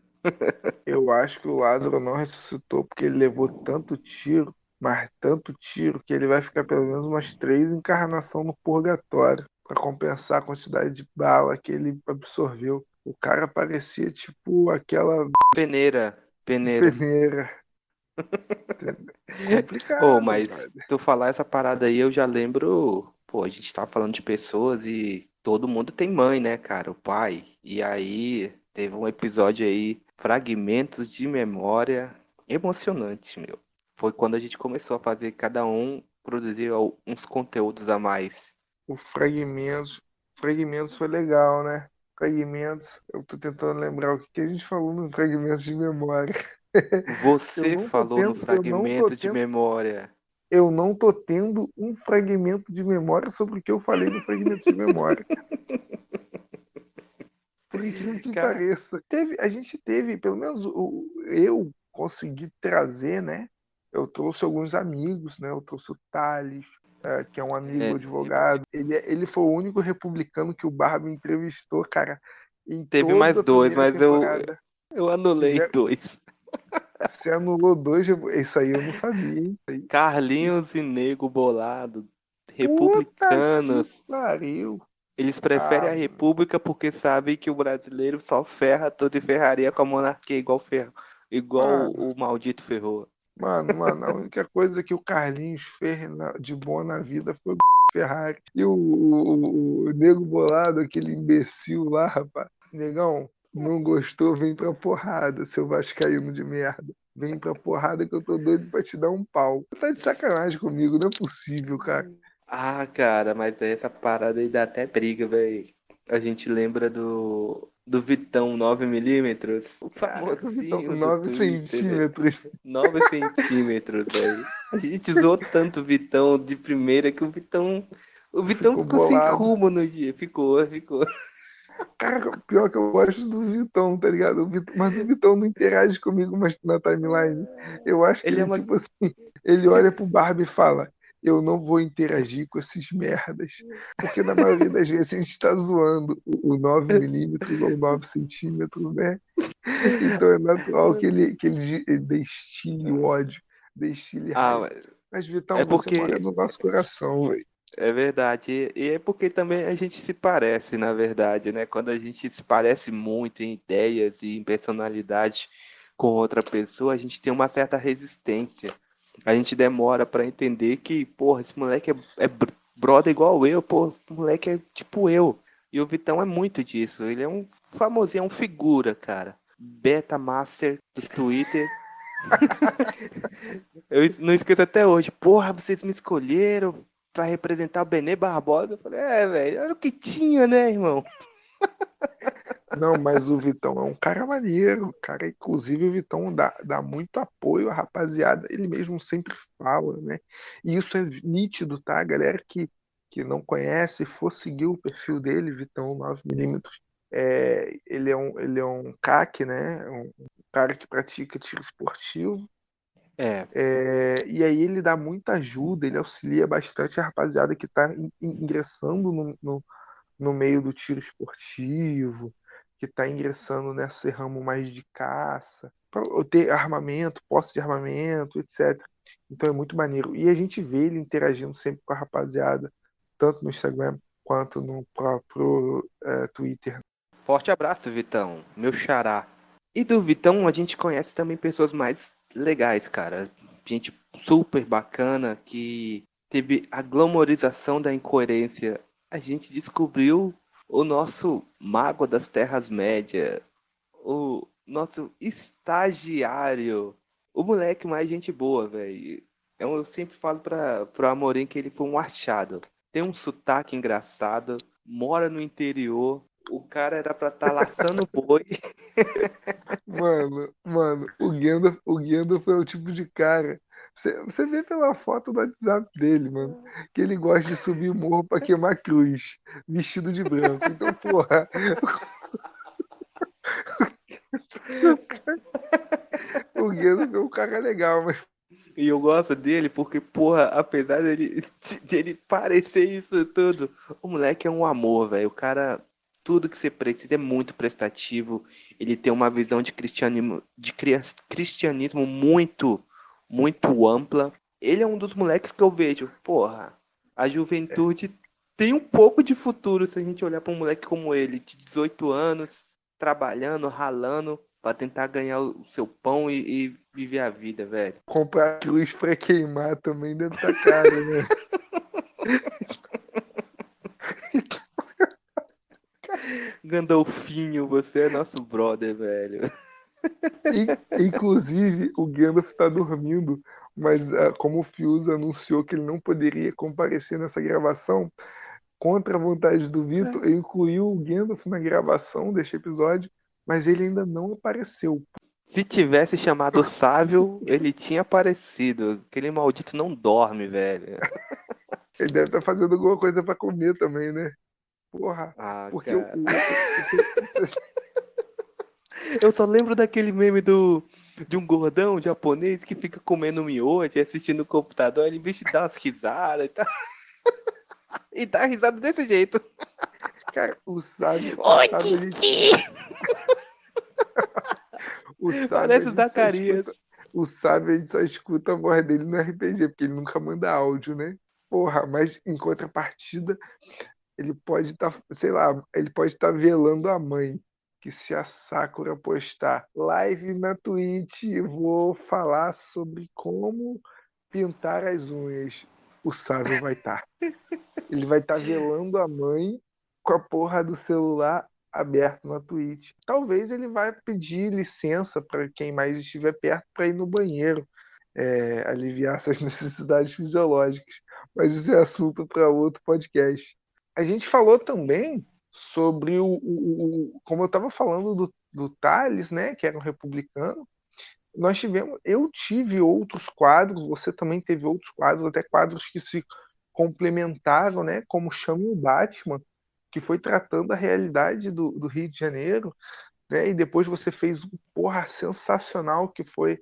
Eu acho que o Lázaro não ressuscitou porque ele levou tanto tiro, mas tanto tiro, que ele vai ficar pelo menos umas três encarnações no purgatório pra compensar a quantidade de bala que ele absorveu. O cara parecia tipo aquela Peneira, peneira. peneira. Complicado, Ô, mas brother. tu falar essa parada aí, eu já lembro. Pô, a gente tava falando de pessoas e todo mundo tem mãe, né, cara? O pai. E aí teve um episódio aí, Fragmentos de Memória, emocionante, meu. Foi quando a gente começou a fazer cada um produzir uns conteúdos a mais. O Fragmentos. Fragmentos foi legal, né? Fragmentos. Eu tô tentando lembrar o que que a gente falou no Fragmentos de Memória. Você falou no tendo- tô Fragmento de tendo- Memória. eu não tô tendo um fragmento de memória sobre o que eu falei no fragmento de memória. Por incrível que Cara... pareça. Teve, a gente teve, pelo menos o, eu consegui trazer, né? Eu trouxe alguns amigos, né? Eu trouxe o Thales, é, que é um amigo é, advogado. Ele, é, ele foi o único republicano que o Barba entrevistou, cara. Teve mais dois, mas eu, eu anulei dois. Você anulou dois, isso aí eu não sabia, hein? Carlinhos e Nego Bolado, republicanos. Pariu. Eles preferem ah, a república porque sabem que o brasileiro só ferra tudo e ferraria com a monarquia igual ferro, igual o, o maldito ferrou. Mano, mano, a única coisa que o Carlinhos fez de boa na vida foi o Ferrari. E o, o, o, Nego Bolado, aquele imbecil lá, rapaz. Negão, não gostou, vem pra porrada, seu vascaíno de merda. Vem pra porrada que eu tô doido pra te dar um pau. Você tá de sacanagem comigo, não é possível, cara. Ah, cara, mas essa parada aí dá até briga, velho. A gente lembra do, do Vitão 9mm. O famosinho. 9 centímetros. 9 centímetros, velho. A gente zoou tanto o Vitão de primeira que o Vitão. O Vitão ficou, ficou sem rumo no dia. Ficou, ficou. Cara, pior que eu gosto do Vitão, tá ligado? O Vitão, mas o Vitão não interage comigo mais na timeline. Eu acho que ele, ele é uma... tipo assim, ele olha pro Barbie e fala: Eu não vou interagir com esses merdas. Porque na maioria das vezes a gente tá zoando o 9mm ou 9 centímetros, né? Então é natural que ele, que ele destile ódio, destile ah, raiva. Mas... mas Vitão, é porque... você mora no nosso coração, velho. É verdade. E é porque também a gente se parece, na verdade, né? Quando a gente se parece muito em ideias e em personalidade com outra pessoa, a gente tem uma certa resistência. A gente demora para entender que, porra, esse moleque é, é brother igual eu, pô, moleque é tipo eu. E o Vitão é muito disso. Ele é um famosinho, é um figura, cara. Beta Master do Twitter. eu não esqueço até hoje. Porra, vocês me escolheram para representar o Benê Barbosa. Eu falei, é, velho, era o que tinha, né, irmão? Não, mas o Vitão é um cara maneiro, cara. Inclusive, o Vitão dá, dá muito apoio à rapaziada. Ele mesmo sempre fala, né? E isso é nítido, tá? galera que, que não conhece, for seguir o perfil dele, Vitão 9mm. É, ele, é um, ele é um CAC, né? Um cara que pratica tiro esportivo. É. é. e aí ele dá muita ajuda, ele auxilia bastante a rapaziada que está ingressando no, no, no, meio do tiro esportivo, que está ingressando nesse ramo mais de caça, ter armamento, posse de armamento, etc. Então é muito maneiro. E a gente vê ele interagindo sempre com a rapaziada, tanto no Instagram quanto no próprio é, Twitter. Forte abraço, Vitão, meu xará. E do Vitão a gente conhece também pessoas mais legais, cara. Gente super bacana que teve a glamorização da incoerência. A gente descobriu o nosso mago das Terras Médias, o nosso estagiário, o moleque mais gente boa, velho. Eu, eu sempre falo para pro Amorim que ele foi um achado. Tem um sotaque engraçado, mora no interior, o cara era pra estar tá laçando boi. Mano, mano, o Gandalf, o Gandalf é o tipo de cara. Você vê pela foto do WhatsApp dele, mano, que ele gosta de subir o morro pra queimar cruz, vestido de branco. Então, porra. o Gandalf é um cara legal, mas e eu gosto dele porque, porra, apesar dele, dele parecer isso tudo, o moleque é um amor, velho. O cara tudo que você precisa, é muito prestativo. Ele tem uma visão de cristianismo, de cristianismo muito, muito ampla. Ele é um dos moleques que eu vejo, porra, a juventude tem um pouco de futuro se a gente olhar para um moleque como ele, de 18 anos, trabalhando, ralando, para tentar ganhar o seu pão e, e, viver a vida, velho. Comprar cruz para queimar também estar tá caro, né? Gandalfinho, você é nosso brother, velho. Inclusive, o Gandalf está dormindo, mas uh, como o Fius anunciou que ele não poderia comparecer nessa gravação, contra a vontade do Vitor, eu incluí o Gandalf na gravação deste episódio, mas ele ainda não apareceu. Se tivesse chamado Sávio, ele tinha aparecido. Aquele maldito não dorme, velho. Ele deve estar tá fazendo alguma coisa para comer também, né? Porra. Ah, porque cara. o, o, Eu só lembro daquele meme do de um gordão japonês que fica comendo miojo, assistindo o computador, ele bicho dá umas risadas e tá. e dá risada desse jeito. Cara, o sábio. Oi, o sábio, o sábio Parece o Zacarias. o sábio a gente só escuta a voz dele no RPG, porque ele nunca manda áudio, né? Porra, mas em contrapartida, ele pode estar, tá, sei lá, ele pode estar tá velando a mãe que se a Sakura postar live na Twitch, vou falar sobre como pintar as unhas. O sábio vai estar. Tá. Ele vai estar tá velando a mãe com a porra do celular aberto na Twitch. Talvez ele vai pedir licença para quem mais estiver perto para ir no banheiro, é, aliviar suas necessidades fisiológicas. Mas isso é assunto para outro podcast. A gente falou também sobre o, o, o como eu estava falando do, do Thales, né, que era um republicano, nós tivemos, eu tive outros quadros, você também teve outros quadros, até quadros que se complementaram, né, como Chame o Batman, que foi tratando a realidade do, do Rio de Janeiro, né, e depois você fez um porra sensacional que foi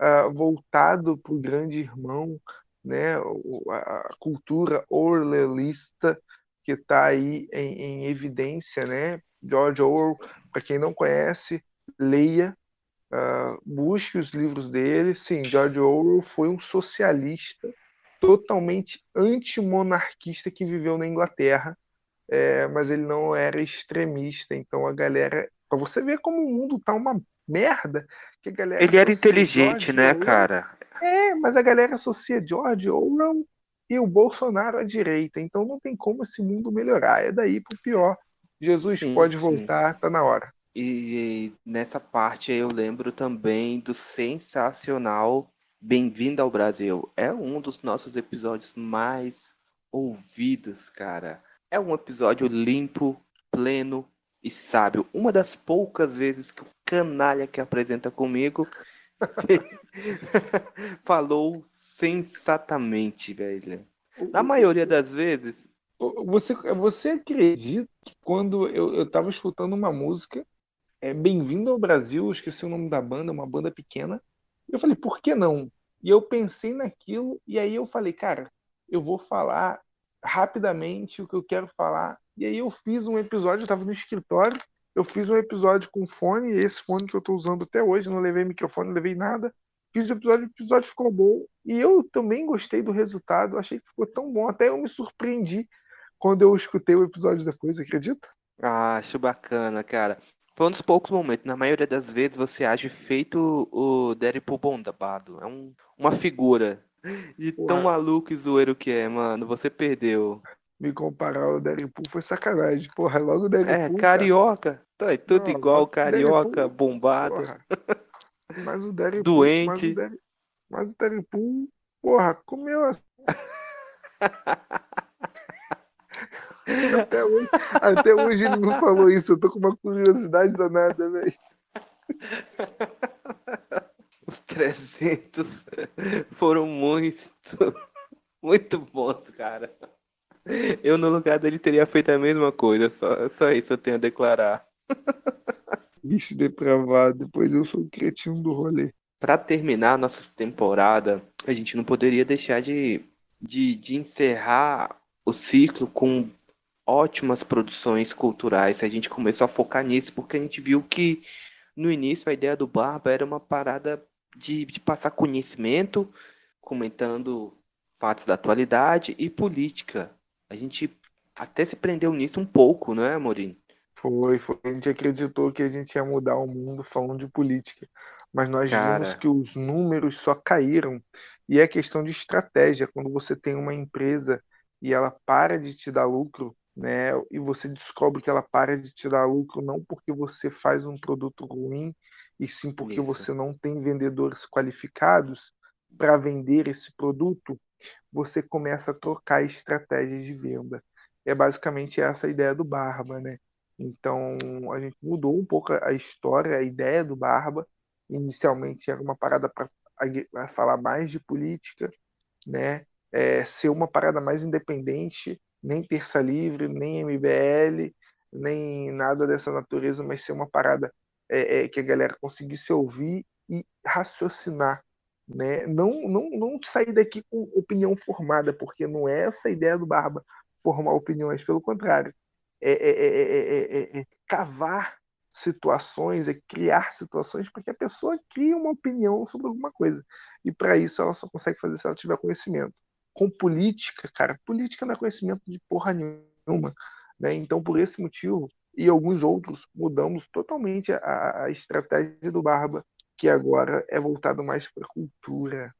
uh, voltado para o grande irmão, né, a, a cultura orwellista, que está aí em, em, evidência, né? George Orwell, para quem não conhece, leia, uh, busque os livros dele. Sim, George Orwell foi um socialista totalmente antimonarquista que viveu na Inglaterra, é, mas ele não era extremista. Então a galera, para você ver como o mundo tá uma merda, que a galera ele era inteligente, né, Orwell, cara? É, mas a galera associa George Orwell e o Bolsonaro à direita. Então não tem como esse mundo melhorar. É daí para o pior. Jesus sim, pode voltar, sim. tá na hora. E, nessa parte eu lembro também do sensacional Bem-vindo ao Brasil. É um dos nossos episódios mais ouvidos, cara. É um episódio limpo, pleno e sábio. Uma das poucas vezes que o canalha que apresenta comigo falou sensatamente, velho. Na maioria das vezes. Você, você acredita que quando eu, eu tava escutando uma música, é Bem-vindo ao Brasil, esqueci o nome da banda, uma banda pequena. Eu falei, por que não? E eu pensei naquilo, e aí eu falei, cara, eu vou falar rapidamente o que eu quero falar. E aí eu fiz um episódio, eu tava no escritório, eu fiz um episódio com fone, esse fone que eu tô usando até hoje, não levei microfone, não levei nada fiz o episódio, o episódio ficou bom. E eu também gostei do resultado, achei que ficou tão bom. Até eu me surpreendi quando eu escutei o episódio depois, acredita? Ah, acho bacana, cara. Foi um dos poucos momentos. Na maioria das vezes você age feito o Deadpool Bondabado. É um, uma figura. E Porra. tão maluco e zoeiro que é, mano. Você perdeu. Me comparar ao Deadpool foi sacanagem. Porra, logo o Deadpool. É, carioca. Tá, é tudo Não, igual, carioca, Deadpool, bombado. Mas o Derek Doente. Mas o, mas o Derek Pool, porra, comeu assim. até, hoje, até hoje ele não falou isso. Eu tô com uma curiosidade danada, velho. Os 300 foram muito, muito bons, cara. Eu, no lugar dele, teria feito a mesma coisa. Só, só isso eu tenho a declarar. Bicho depravado, depois eu sou o cretino do rolê. Para terminar a nossa temporada, a gente não poderia deixar de, de, de encerrar o ciclo com ótimas produções culturais. A gente começou a focar nisso porque a gente viu que no início a ideia do Barba era uma parada de, de passar conhecimento, comentando fatos da atualidade e política. A gente até se prendeu nisso um pouco, não é, Amorim? Foi, foi. A gente acreditou que a gente ia mudar o mundo falando de política. Mas nós Cara. vimos que os números só caíram. E é questão de estratégia. Quando você tem uma empresa e ela para de te dar lucro, né? E você descobre que ela para de te dar lucro não porque você faz um produto ruim, e sim porque Isso. você não tem vendedores qualificados para vender esse produto, você começa a trocar estratégias de venda. É basicamente essa a ideia do Barba, né? Então a gente mudou um pouco a história, a ideia do Barba, inicialmente era uma parada para falar mais de política, né? É, ser uma parada mais independente, nem terça livre, nem MBL, nem nada dessa natureza, mas ser uma parada é, é, que a galera conseguisse ouvir e raciocinar, né? Não, não, não sair daqui com opinião formada, porque não é essa a ideia do Barba formar opiniões, pelo contrário, é, é, é cavar situações, é criar situações para que a pessoa crie uma opinião sobre alguma coisa. E para isso ela só consegue fazer se ela tiver conhecimento. Com política, cara, política não é conhecimento de porra nenhuma. Né? Então, por esse motivo, e alguns outros, mudamos totalmente a, a estratégia do Barba, que agora é voltado mais para cultura.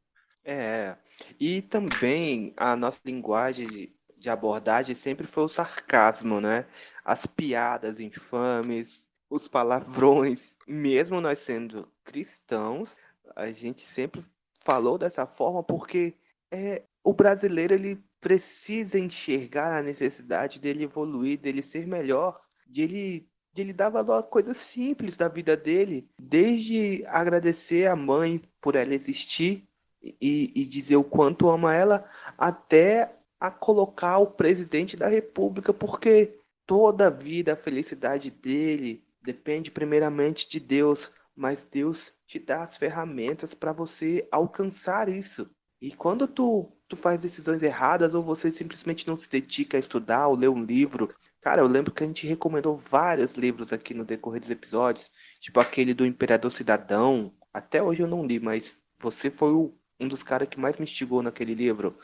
É, e também a nossa linguagem de, abordagem sempre foi o sarcasmo, né? As piadas infames, os palavrões, mesmo nós sendo cristãos, a gente sempre falou dessa forma porque é, o brasileiro ele precisa enxergar a necessidade dele evoluir, dele ser melhor, de ele, de ele dar valor a coisas simples da vida dele, desde agradecer a mãe por ela existir e, e dizer o quanto ama ela, até a colocar o presidente da república, porque toda a vida, a felicidade dele, depende primeiramente de Deus, mas Deus te dá as ferramentas para você alcançar isso. E quando tu, tu faz decisões erradas ou você simplesmente não se dedica a estudar ou ler um livro, cara, eu lembro que a gente recomendou vários livros aqui no decorrer dos episódios, tipo aquele do Imperador Cidadão. Até hoje eu não li, mas você foi o, um dos caras que mais me instigou naquele livro.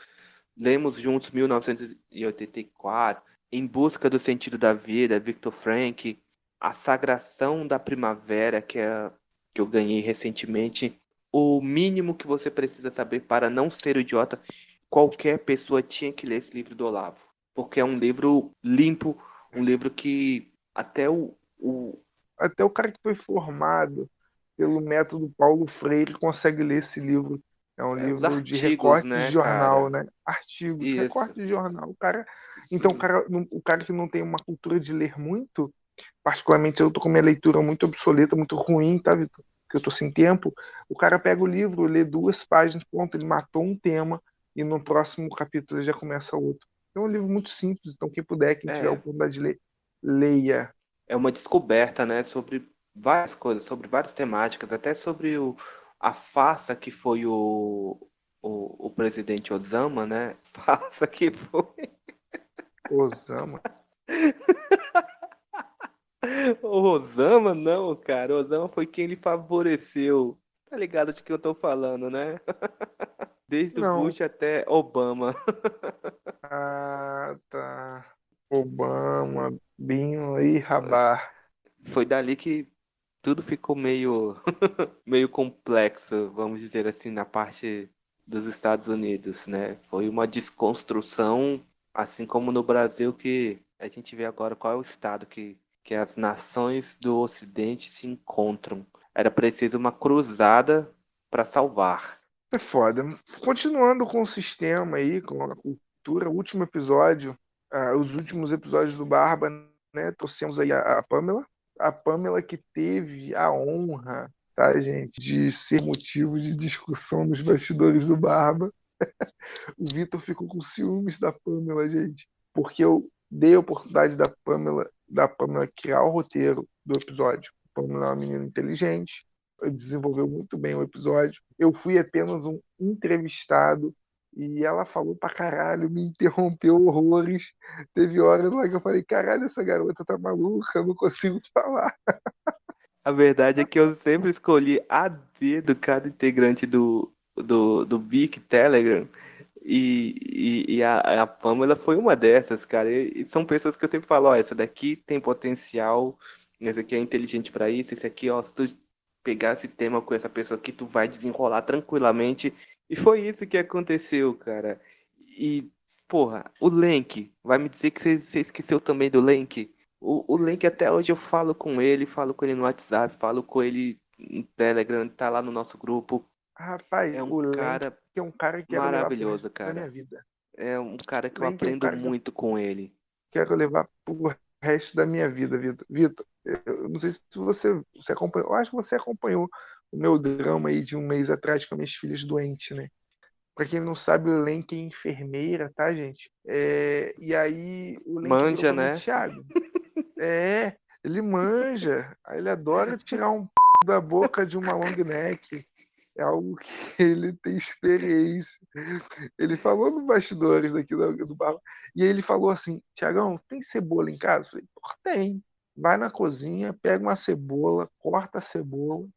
Lemos juntos 1984, Em Busca do Sentido da Vida, Victor Frank a Sagração da Primavera, que, é, que eu ganhei recentemente. O mínimo que você precisa saber para não ser idiota, qualquer pessoa tinha que ler esse livro do Olavo. Porque é um livro limpo, um livro que até o, o... Até o cara que foi formado pelo método Paulo Freire consegue ler esse livro. É um é, livro artigos, de recorte né, de jornal, cara? né? Artigos, Isso. recorte de jornal. O cara, então o cara, o cara que não tem uma cultura de ler muito, particularmente eu tô com minha leitura muito obsoleta, muito ruim, tá, Vitor? Que eu tô sem tempo. O cara pega o livro, lê duas páginas, pronto, ele matou um tema e no próximo capítulo ele já começa outro. É um livro muito simples, então quem puder, quem é. tiver a oportunidade de ler, leia. É uma descoberta, né, sobre várias coisas, sobre várias temáticas, até sobre o, a farsa que foi o, o, o presidente Osama, né? Farsa que foi. Osama. O Osama, não, cara. O Osama foi quem ele favoreceu. Tá ligado de que eu tô falando, né? Desde o Bush até Obama. Ah, tá. Obama, Binho e Rabar. Foi dali que tudo ficou meio, meio complexo, vamos dizer assim, na parte dos Estados Unidos, né? Foi uma desconstrução, assim como no Brasil, que a gente vê agora qual é o estado que que as nações do Ocidente se encontram. Era preciso uma cruzada para salvar. É foda. Continuando com o sistema aí, com a cultura, último episódio, uh, os últimos episódios do Barba, né? Trouxemos aí a, a Pamela. A Pamela que teve a honra, tá, gente, de ser motivo de discussão nos bastidores do Barba. o Vitor ficou com ciúmes da Pamela, gente, porque eu dei a oportunidade da Pamela da Pamela criar o roteiro do episódio. A Pamela é uma menina inteligente, desenvolveu muito bem o episódio. Eu fui apenas um entrevistado e ela falou pra caralho, me interrompeu horrores. Teve horas lá que eu falei: caralho, essa garota tá maluca, não consigo falar. A verdade é que eu sempre escolhi a dedo cada integrante do, do, do Big Telegram e, e, e, a, a Pamela foi uma dessas, cara. E, e, são pessoas que eu sempre falo, ó, essa daqui tem potencial, essa aqui é inteligente para isso, esse aqui, ó, se tu pegar esse tema com essa pessoa aqui, tu vai desenrolar tranquilamente. E foi isso que aconteceu, cara. E, porra, o Lenk, vai me dizer que você, esqueceu também do Lenk? O, o Lenk até hoje eu falo com ele, falo com ele no WhatsApp, falo com ele no Telegram, tá lá no nosso grupo. Rapaz, é um cara é um cara que maravilhoso, cara. minha vida. É um cara que eu aprendo é um muito com ele. Quero levar pro resto da minha vida, Vitor. Vitor, eu não sei se você, você acompanhou, eu acho que você acompanhou o meu drama aí de um mês atrás com minhas filhas doentes, né? Pra quem não sabe, o Lenk é enfermeira, tá, gente? É, e aí o Lenk manja, né? Thiago. É, ele manja. Ele adora tirar um p... da boca de uma long neck. É algo que ele tem experiência. Ele falou nos bastidores aqui do, do bar. E aí ele falou assim: Tiagão, tem cebola em casa? Eu falei, tem. Vai na cozinha, pega uma cebola, corta a cebola,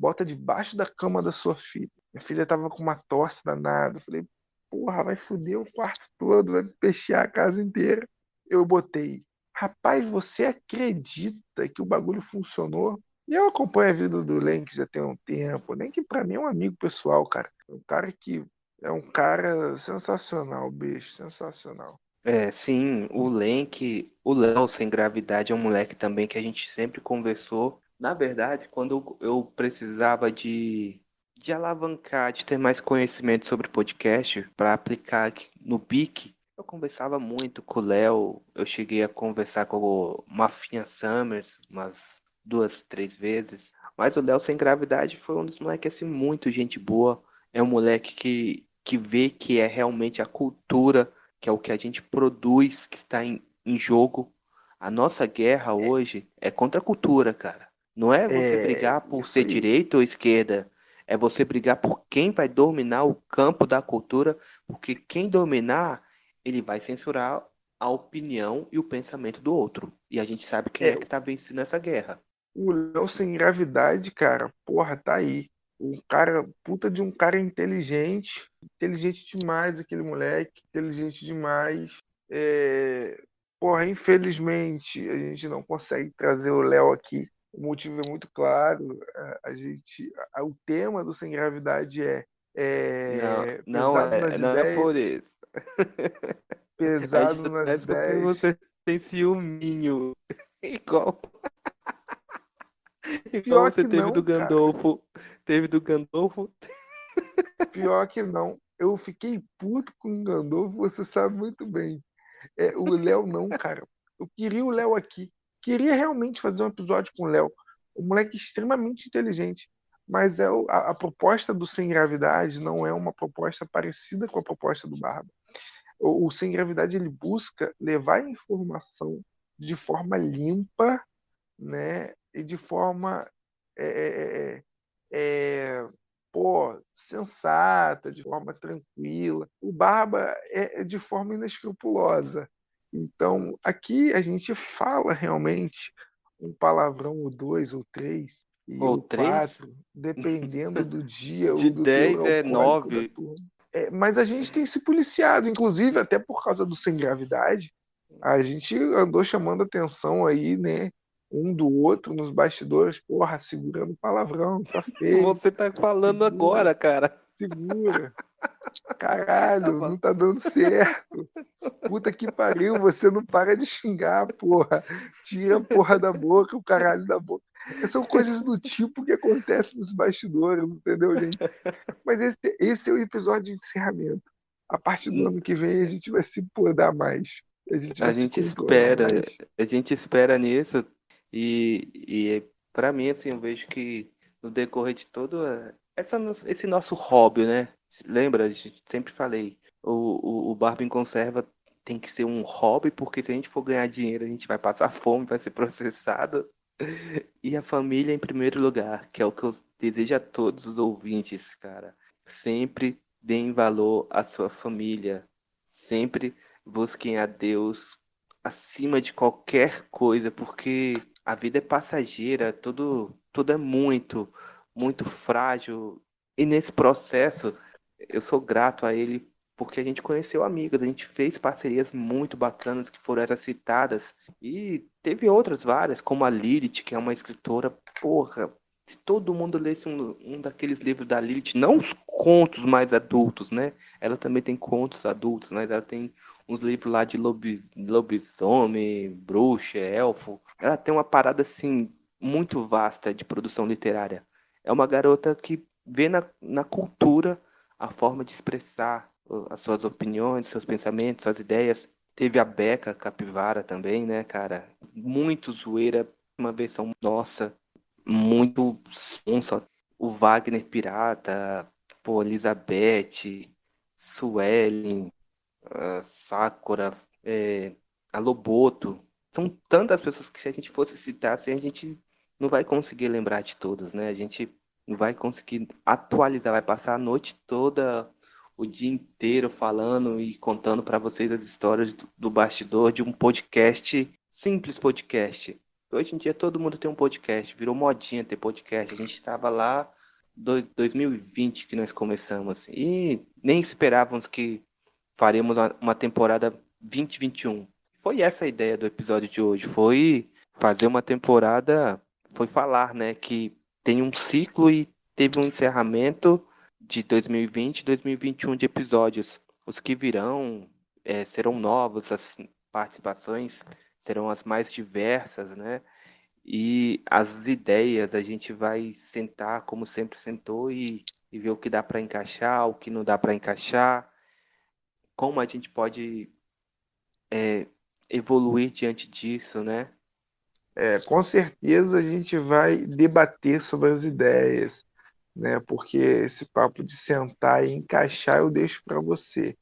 bota debaixo da cama da sua filha. Minha filha tava com uma tosse danada. Falei, porra, vai foder o quarto todo, vai peixear a casa inteira. Eu botei, rapaz, você acredita que o bagulho funcionou? E eu acompanho a vida do Lenk já tem um tempo. Que para mim é um amigo pessoal, cara. Um cara que é um cara sensacional, bicho, sensacional. É, sim, o Lenk, o Léo sem gravidade é um moleque também que a gente sempre conversou. Na verdade, quando eu precisava de de alavancar, de ter mais conhecimento sobre podcast para aplicar aqui no BIC, eu conversava muito com o Léo, eu cheguei a conversar com o Mafinha Summers umas duas, três vezes, mas o Léo sem gravidade foi um dos moleques assim muito gente boa, é um moleque que, que vê que é realmente a cultura, que é o que a gente produz, que está em, em jogo. A nossa guerra hoje é contra a cultura, cara. Não é você é, brigar por ser aí. direita ou esquerda é você brigar por quem vai dominar o campo da cultura, porque quem dominar, ele vai censurar a opinião e o pensamento do outro. E a gente sabe quem é, é que tá vencendo essa guerra. O Léo sem gravidade, cara, porra, tá aí. Um cara, puta de um cara inteligente, inteligente demais aquele moleque, inteligente demais. É... Porra, infelizmente a gente não consegue trazer o Léo aqui o motivo é muito claro. A, gente, a, o tema do Sem Gravidade é. é não, não, é, não é ideias, é por isso. Pesado nas ideias. Porque você tem ciúminho. Igual. Igual Pior você teve não, do Gandolfo. Cara. Teve do Gandolfo. Pior que não. Eu fiquei puto com o Gandolfo, você sabe muito bem. É, o Léo não, cara. Eu queria o Léo aqui queria realmente fazer um episódio com o Léo. Um moleque extremamente inteligente. Mas é a, a, proposta do Sem Gravidade não é uma proposta parecida com a proposta do Barba. O, o Sem Gravidade ele busca levar a informação de forma limpa, né? E de forma é, é, é, é pô, sensata, de forma tranquila. O Barba é, é de forma inescrupulosa. Então, aqui a gente fala realmente um palavrão ou dois ou três, e ou três? quatro, dependendo do dia. De do dez é nove. É, mas a gente tem se policiado, inclusive até por causa do sem gravidade, a gente andou chamando atenção aí, né? Um do outro nos bastidores, porra, segurando palavrão, tá feio. Você tá falando agora, cara. Segura. Caralho, tá não tá dando certo. Puta que pariu, você não para de xingar, porra. Tira a porra da boca, o caralho da boca. São coisas do tipo que acontecem nos bastidores, entendeu, gente? Mas esse, esse é o episódio de encerramento. A partir do ano que vem a gente vai se podar mais. A gente, a gente espera, mais. a gente espera nisso. E, e para mim, assim, eu vejo que no decorrer de todo essa, esse nosso hobby, né? Lembra, a gente sempre falei, o, o, o Barbie em conserva tem que ser um hobby, porque se a gente for ganhar dinheiro, a gente vai passar fome, vai ser processado. E a família em primeiro lugar, que é o que eu desejo a todos os ouvintes, cara. Sempre deem valor à sua família. Sempre busquem a Deus acima de qualquer coisa, porque a vida é passageira, tudo, tudo é muito, muito frágil. E nesse processo, eu sou grato a ele porque a gente conheceu amigos, a gente fez parcerias muito bacanas que foram essas citadas. E teve outras várias, como a Lilith, que é uma escritora, porra, se todo mundo lesse um, um daqueles livros da Lilith, não os contos mais adultos, né? Ela também tem contos adultos, mas ela tem uns livros lá de lobi, lobisomem, bruxa, elfo. Ela tem uma parada, assim, muito vasta de produção literária. É uma garota que vê na, na cultura a forma de expressar as suas opiniões, seus pensamentos, suas ideias. Teve a Beca Capivara também, né, cara? Muito zoeira, uma versão nossa, muito sonsa. o Wagner Pirata, pô, Elizabeth, Suelen, Sakura, é, a Loboto. São tantas pessoas que se a gente fosse citar, assim, a gente não vai conseguir lembrar de todos, né? A gente não vai conseguir atualizar, vai passar a noite toda, o dia inteiro falando e contando para vocês as histórias do, do bastidor de um podcast, simples podcast. Hoje em dia todo mundo tem um podcast, virou modinha ter podcast. A gente estava lá do, 2020 que nós começamos e nem esperávamos que faremos uma, uma temporada 2021. Foi essa a ideia do episódio de hoje, foi fazer uma temporada, foi falar, né, que tem um ciclo e teve um encerramento de 2020 e 2021 de episódios. Os que virão é, serão novos, as participações serão as mais diversas, né? E as ideias a gente vai sentar como sempre sentou e, e ver o que dá para encaixar, o que não dá para encaixar, como a gente pode é, evoluir diante disso, né? É, com certeza a gente vai debater sobre as ideias, né? Porque esse papo de sentar e encaixar eu deixo para você.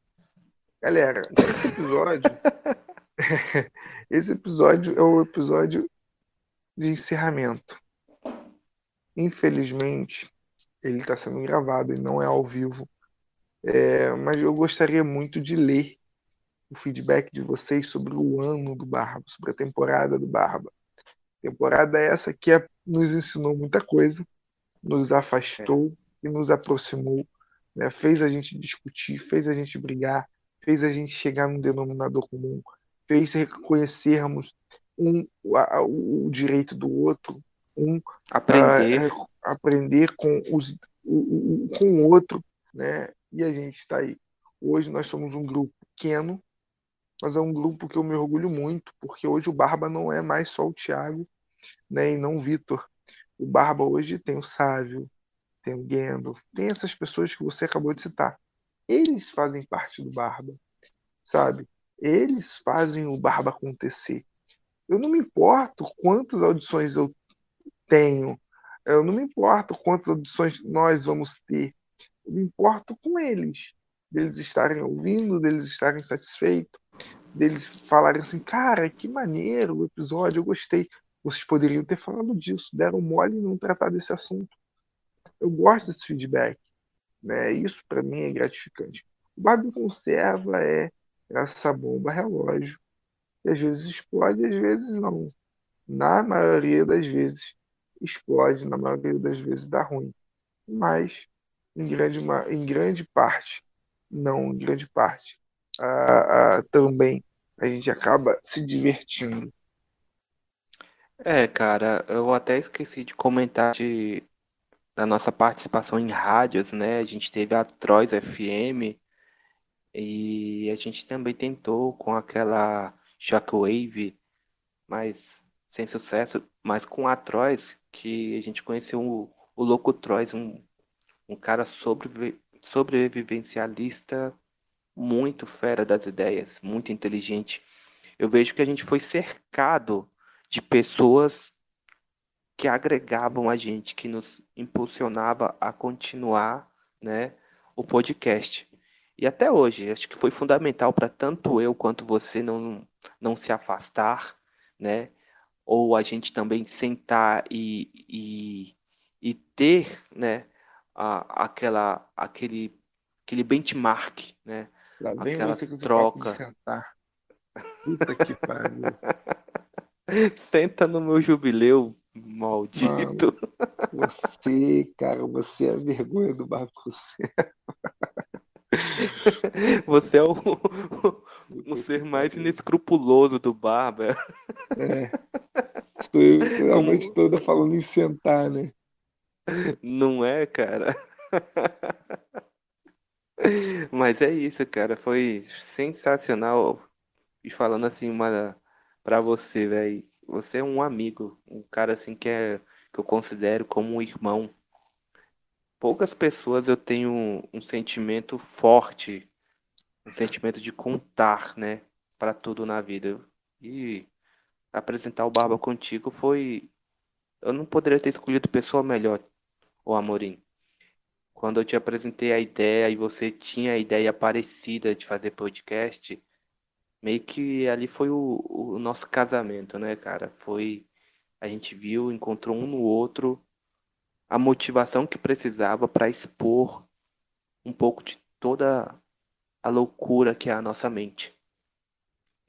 Galera, esse episódio esse episódio é o episódio de encerramento. Infelizmente, ele está sendo gravado e não é ao vivo. É, mas eu gostaria muito de ler o feedback de vocês sobre o ano do Barba, sobre a temporada do Barba. Temporada essa que é, nos ensinou muita coisa, nos afastou e nos aproximou, né? fez a gente discutir, fez a gente brigar, fez a gente chegar num denominador comum, fez reconhecermos um, a, o direito do outro, um aprender, aprender com, os, o, com o outro, né? E a gente está aí. Hoje nós somos um grupo pequeno, mas é um grupo que eu me orgulho muito, porque hoje o Barba não é mais só o Thiago, né? E não o Vitor. O Barba hoje tem o Sávio, tem o Gandalf, tem essas pessoas que você acabou de citar. Eles fazem parte do Barba, sabe? Eles fazem o Barba acontecer. Eu não me importo quantas audições eu tenho, eu não me importo quantas audições nós vamos ter, eu me importo com eles, deles estarem ouvindo, deles estarem satisfeitos, deles falarem assim, cara, que maneiro o episódio, eu gostei. Vocês poderiam ter falado disso, deram mole e não tratar desse assunto. Eu gosto desse feedback. Né? Isso para mim é gratificante. O Barbie Conserva é essa bomba relógio que às vezes explode, às vezes não. Na maioria das vezes explode, na maioria das vezes dá ruim. Mas em grande, em grande parte, não em grande parte, ah, ah, também a gente acaba se divertindo. É, cara, eu até esqueci de comentar de, da nossa participação em rádios, né? A gente teve a Trois FM e a gente também tentou com aquela Shockwave, mas sem sucesso, mas com a Trois, que a gente conheceu o, o Louco um, um cara sobrevi sobrevivencialista muito fera das ideias, muito inteligente. Eu vejo que a gente foi cercado de pessoas que agregavam a gente, que nos impulsionava a continuar, né, o podcast. E até hoje, acho que foi fundamental para tanto eu quanto você não, não se afastar, né? Ou a gente também sentar e, e, e ter, né, a, aquela, aquele, aquele benchmark, né? Lá vem aquela você troca. Sentar. Puta que pariu. Senta no meu jubileu, maldito. Mano, você, cara, você é a vergonha do barco Você é o, o, ser mais inescrupuloso do Barba. É. Estou eu a noite toda falando em sentar, né? Não é, cara? Mas é isso, cara. Foi sensacional. E falando assim, uma para você, velho. Você é um amigo, um cara assim que é que eu considero como um irmão poucas pessoas eu tenho um sentimento forte, um sentimento de contar, né, para tudo na vida. E apresentar o Barba contigo foi eu não poderia ter escolhido pessoa melhor ô Amorim. Quando eu te apresentei a ideia e você tinha a ideia parecida de fazer podcast, meio que ali foi o, o nosso casamento, né, cara? Foi. A gente viu, encontrou um no outro a motivação que precisava para expor um pouco de toda a loucura que é a nossa mente.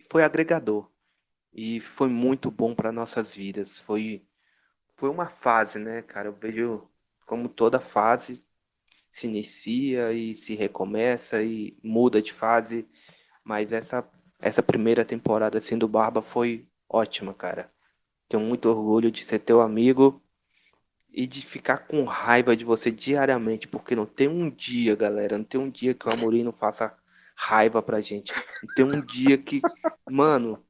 Foi agregador e foi muito bom para nossas vidas. Foi foi uma fase, né, cara? Eu vejo como toda fase se inicia e se recomeça e muda de fase, mas essa essa primeira temporada assim do Barba foi ótima, cara. Tenho muito orgulho de ser teu amigo e de ficar com raiva de você diariamente, porque não tem um dia, galera, não tem um dia que o Amorim não faça raiva pra gente. Não tem um dia que, mano,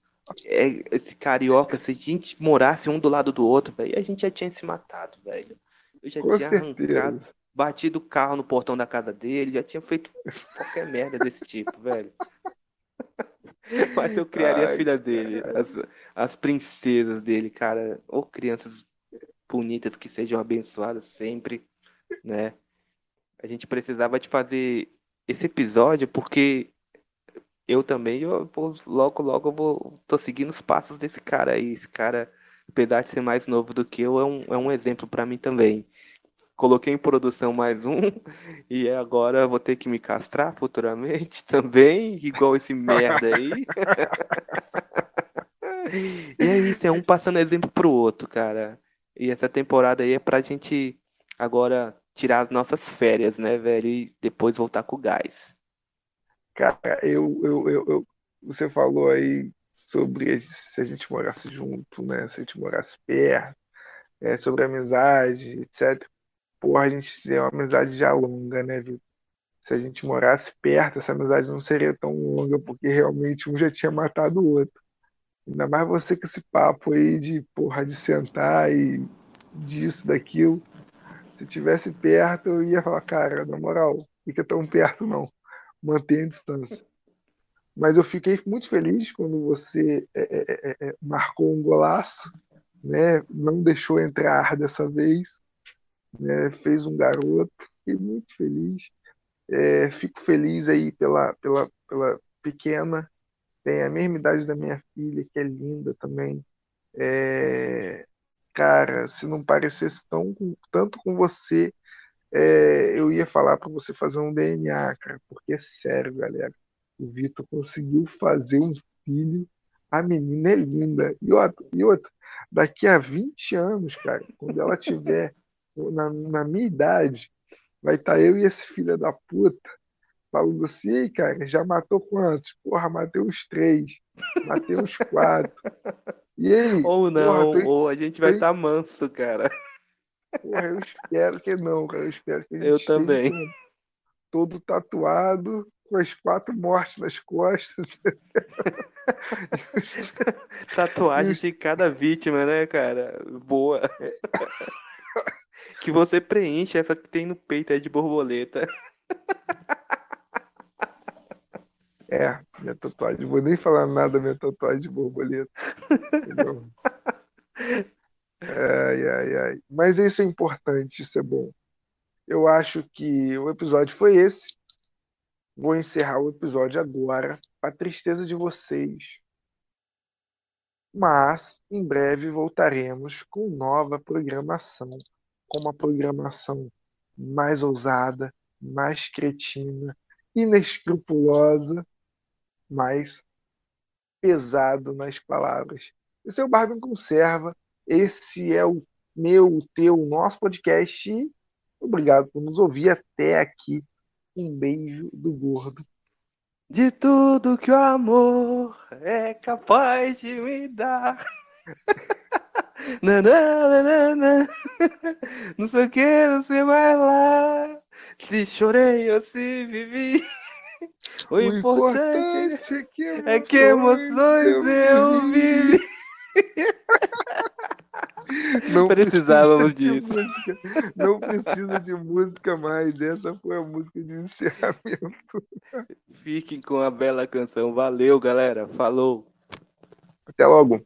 é, esse carioca, se a gente morasse um do lado do outro, velho, a gente já tinha se matado, velho. Eu já Com tinha certeza. arrancado, batido o carro no portão da casa dele, já tinha feito qualquer merda desse tipo, velho. Mas eu criaria Ai, filhas dele, cara. as, as princesas dele, cara. Ou crianças bonitas que sejam abençoadas sempre, né? A gente precisava de fazer esse episódio porque eu também, eu vou, logo, logo eu vou, tô seguindo os passos desse cara aí. Esse cara, apesar de ser mais novo do que eu, é um, é um exemplo para mim também. Coloquei em produção mais um e agora vou ter que me castrar futuramente também, igual esse merda aí. E é isso, é um passando exemplo pro outro, cara. E essa temporada aí é pra gente agora tirar as nossas férias, né, velho? E depois voltar com o gás. Cara, eu, eu, eu, eu- você falou aí sobre se a gente morasse junto, né? Se a gente morasse perto, é, sobre amizade, etc. Porra, a gente tem uma amizade já longa, né, Vitor? Se a gente morasse perto, essa amizade não seria tão longa, porque realmente um já tinha matado o outro. Ainda mais você com esse papo aí de, porra, de sentar e disso, daquilo. Se tivesse perto, eu ia falar, cara, na moral, fica tão perto não. Mantenha a distância. Mas eu fiquei muito feliz quando você é, é, é, é, marcou um golaço, né? Não deixou entrar dessa vez, né? Fez um garoto. Fiquei muito feliz. É, fico feliz aí pela, pela, pela pequena, tem a mesma idade da minha filha, que é linda também. É, cara, se não parecesse tão, tanto com você, é, eu ia falar para você fazer um DNA, cara, porque é sério, galera. O Vitor conseguiu fazer um filho, a menina é linda. E outra, e outra, daqui a 20 anos, cara, quando ela tiver na, na minha idade, vai estar eu e esse filho da puta falando assim, "Ei, cara, já matou quantos? Porra, matei uns três, matei uns quatro. E aí, Ou porra, não, tem- ou a gente vai estar manso, cara. porra, eu espero que não, cara. Eu espero que a gente Eu também. todo tatuado, com as quatro mortes nas costas. Tatuagem de cada vítima, né, cara? Boa. Que você preenche essa que tem no peito aí de borboleta. É, minha tatuagem. Vou nem falar nada da minha tatuagem de borboleta. Entendeu? Ai, ai, ai. Mas isso é importante, isso é bom. Eu acho que o episódio foi esse. Vou encerrar o episódio agora, para tristeza de vocês. Mas em breve voltaremos com nova programação, com uma programação mais ousada, mais cretina, inescrupulosa, mais pesado nas palavras. Esse é o Barbie Conserva. Esse é o meu, o teu, o nosso podcast. Obrigado por nos ouvir até aqui. Um beijo do gordo. De tudo que o amor é capaz de me dar. Não sei o que, não sei mais lá. Se chorei ou se vivi. O, O importante importante é que é emoções eu vivi. Não Precisávamos precisa disso. música. Não precisa de música mais. Essa foi a música de encerramento. Fiquem com a bela canção. Valeu, galera. Falou. Até logo.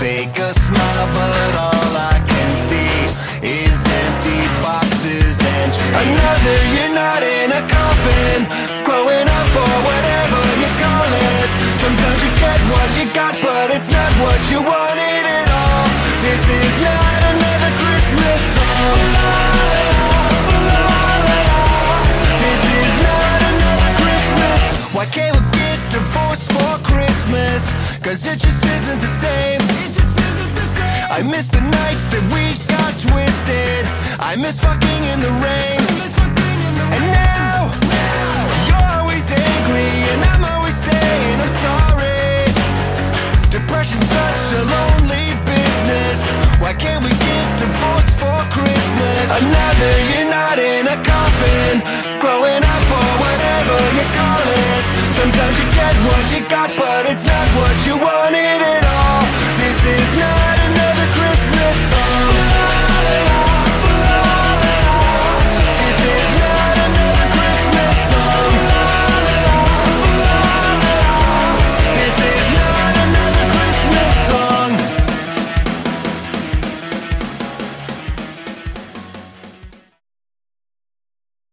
fake a smile, but all I can see is empty boxes and trees. Another year not in a coffin, growing up or whatever you call it. Sometimes you get what you got, but it's not what you wanted at all. This is not another Christmas song. This is not another Christmas. Why can't we get divorced for Christmas? Cause it just isn't the same. I miss the nights that we got twisted. I miss fucking in the rain. And now, you're always angry, and I'm always saying I'm sorry. Depression's such a lonely business. Why can't we get divorced for Christmas? Another year not in a coffin, growing up or whatever you call it. Sometimes you get what you got, but it's not what you wanted at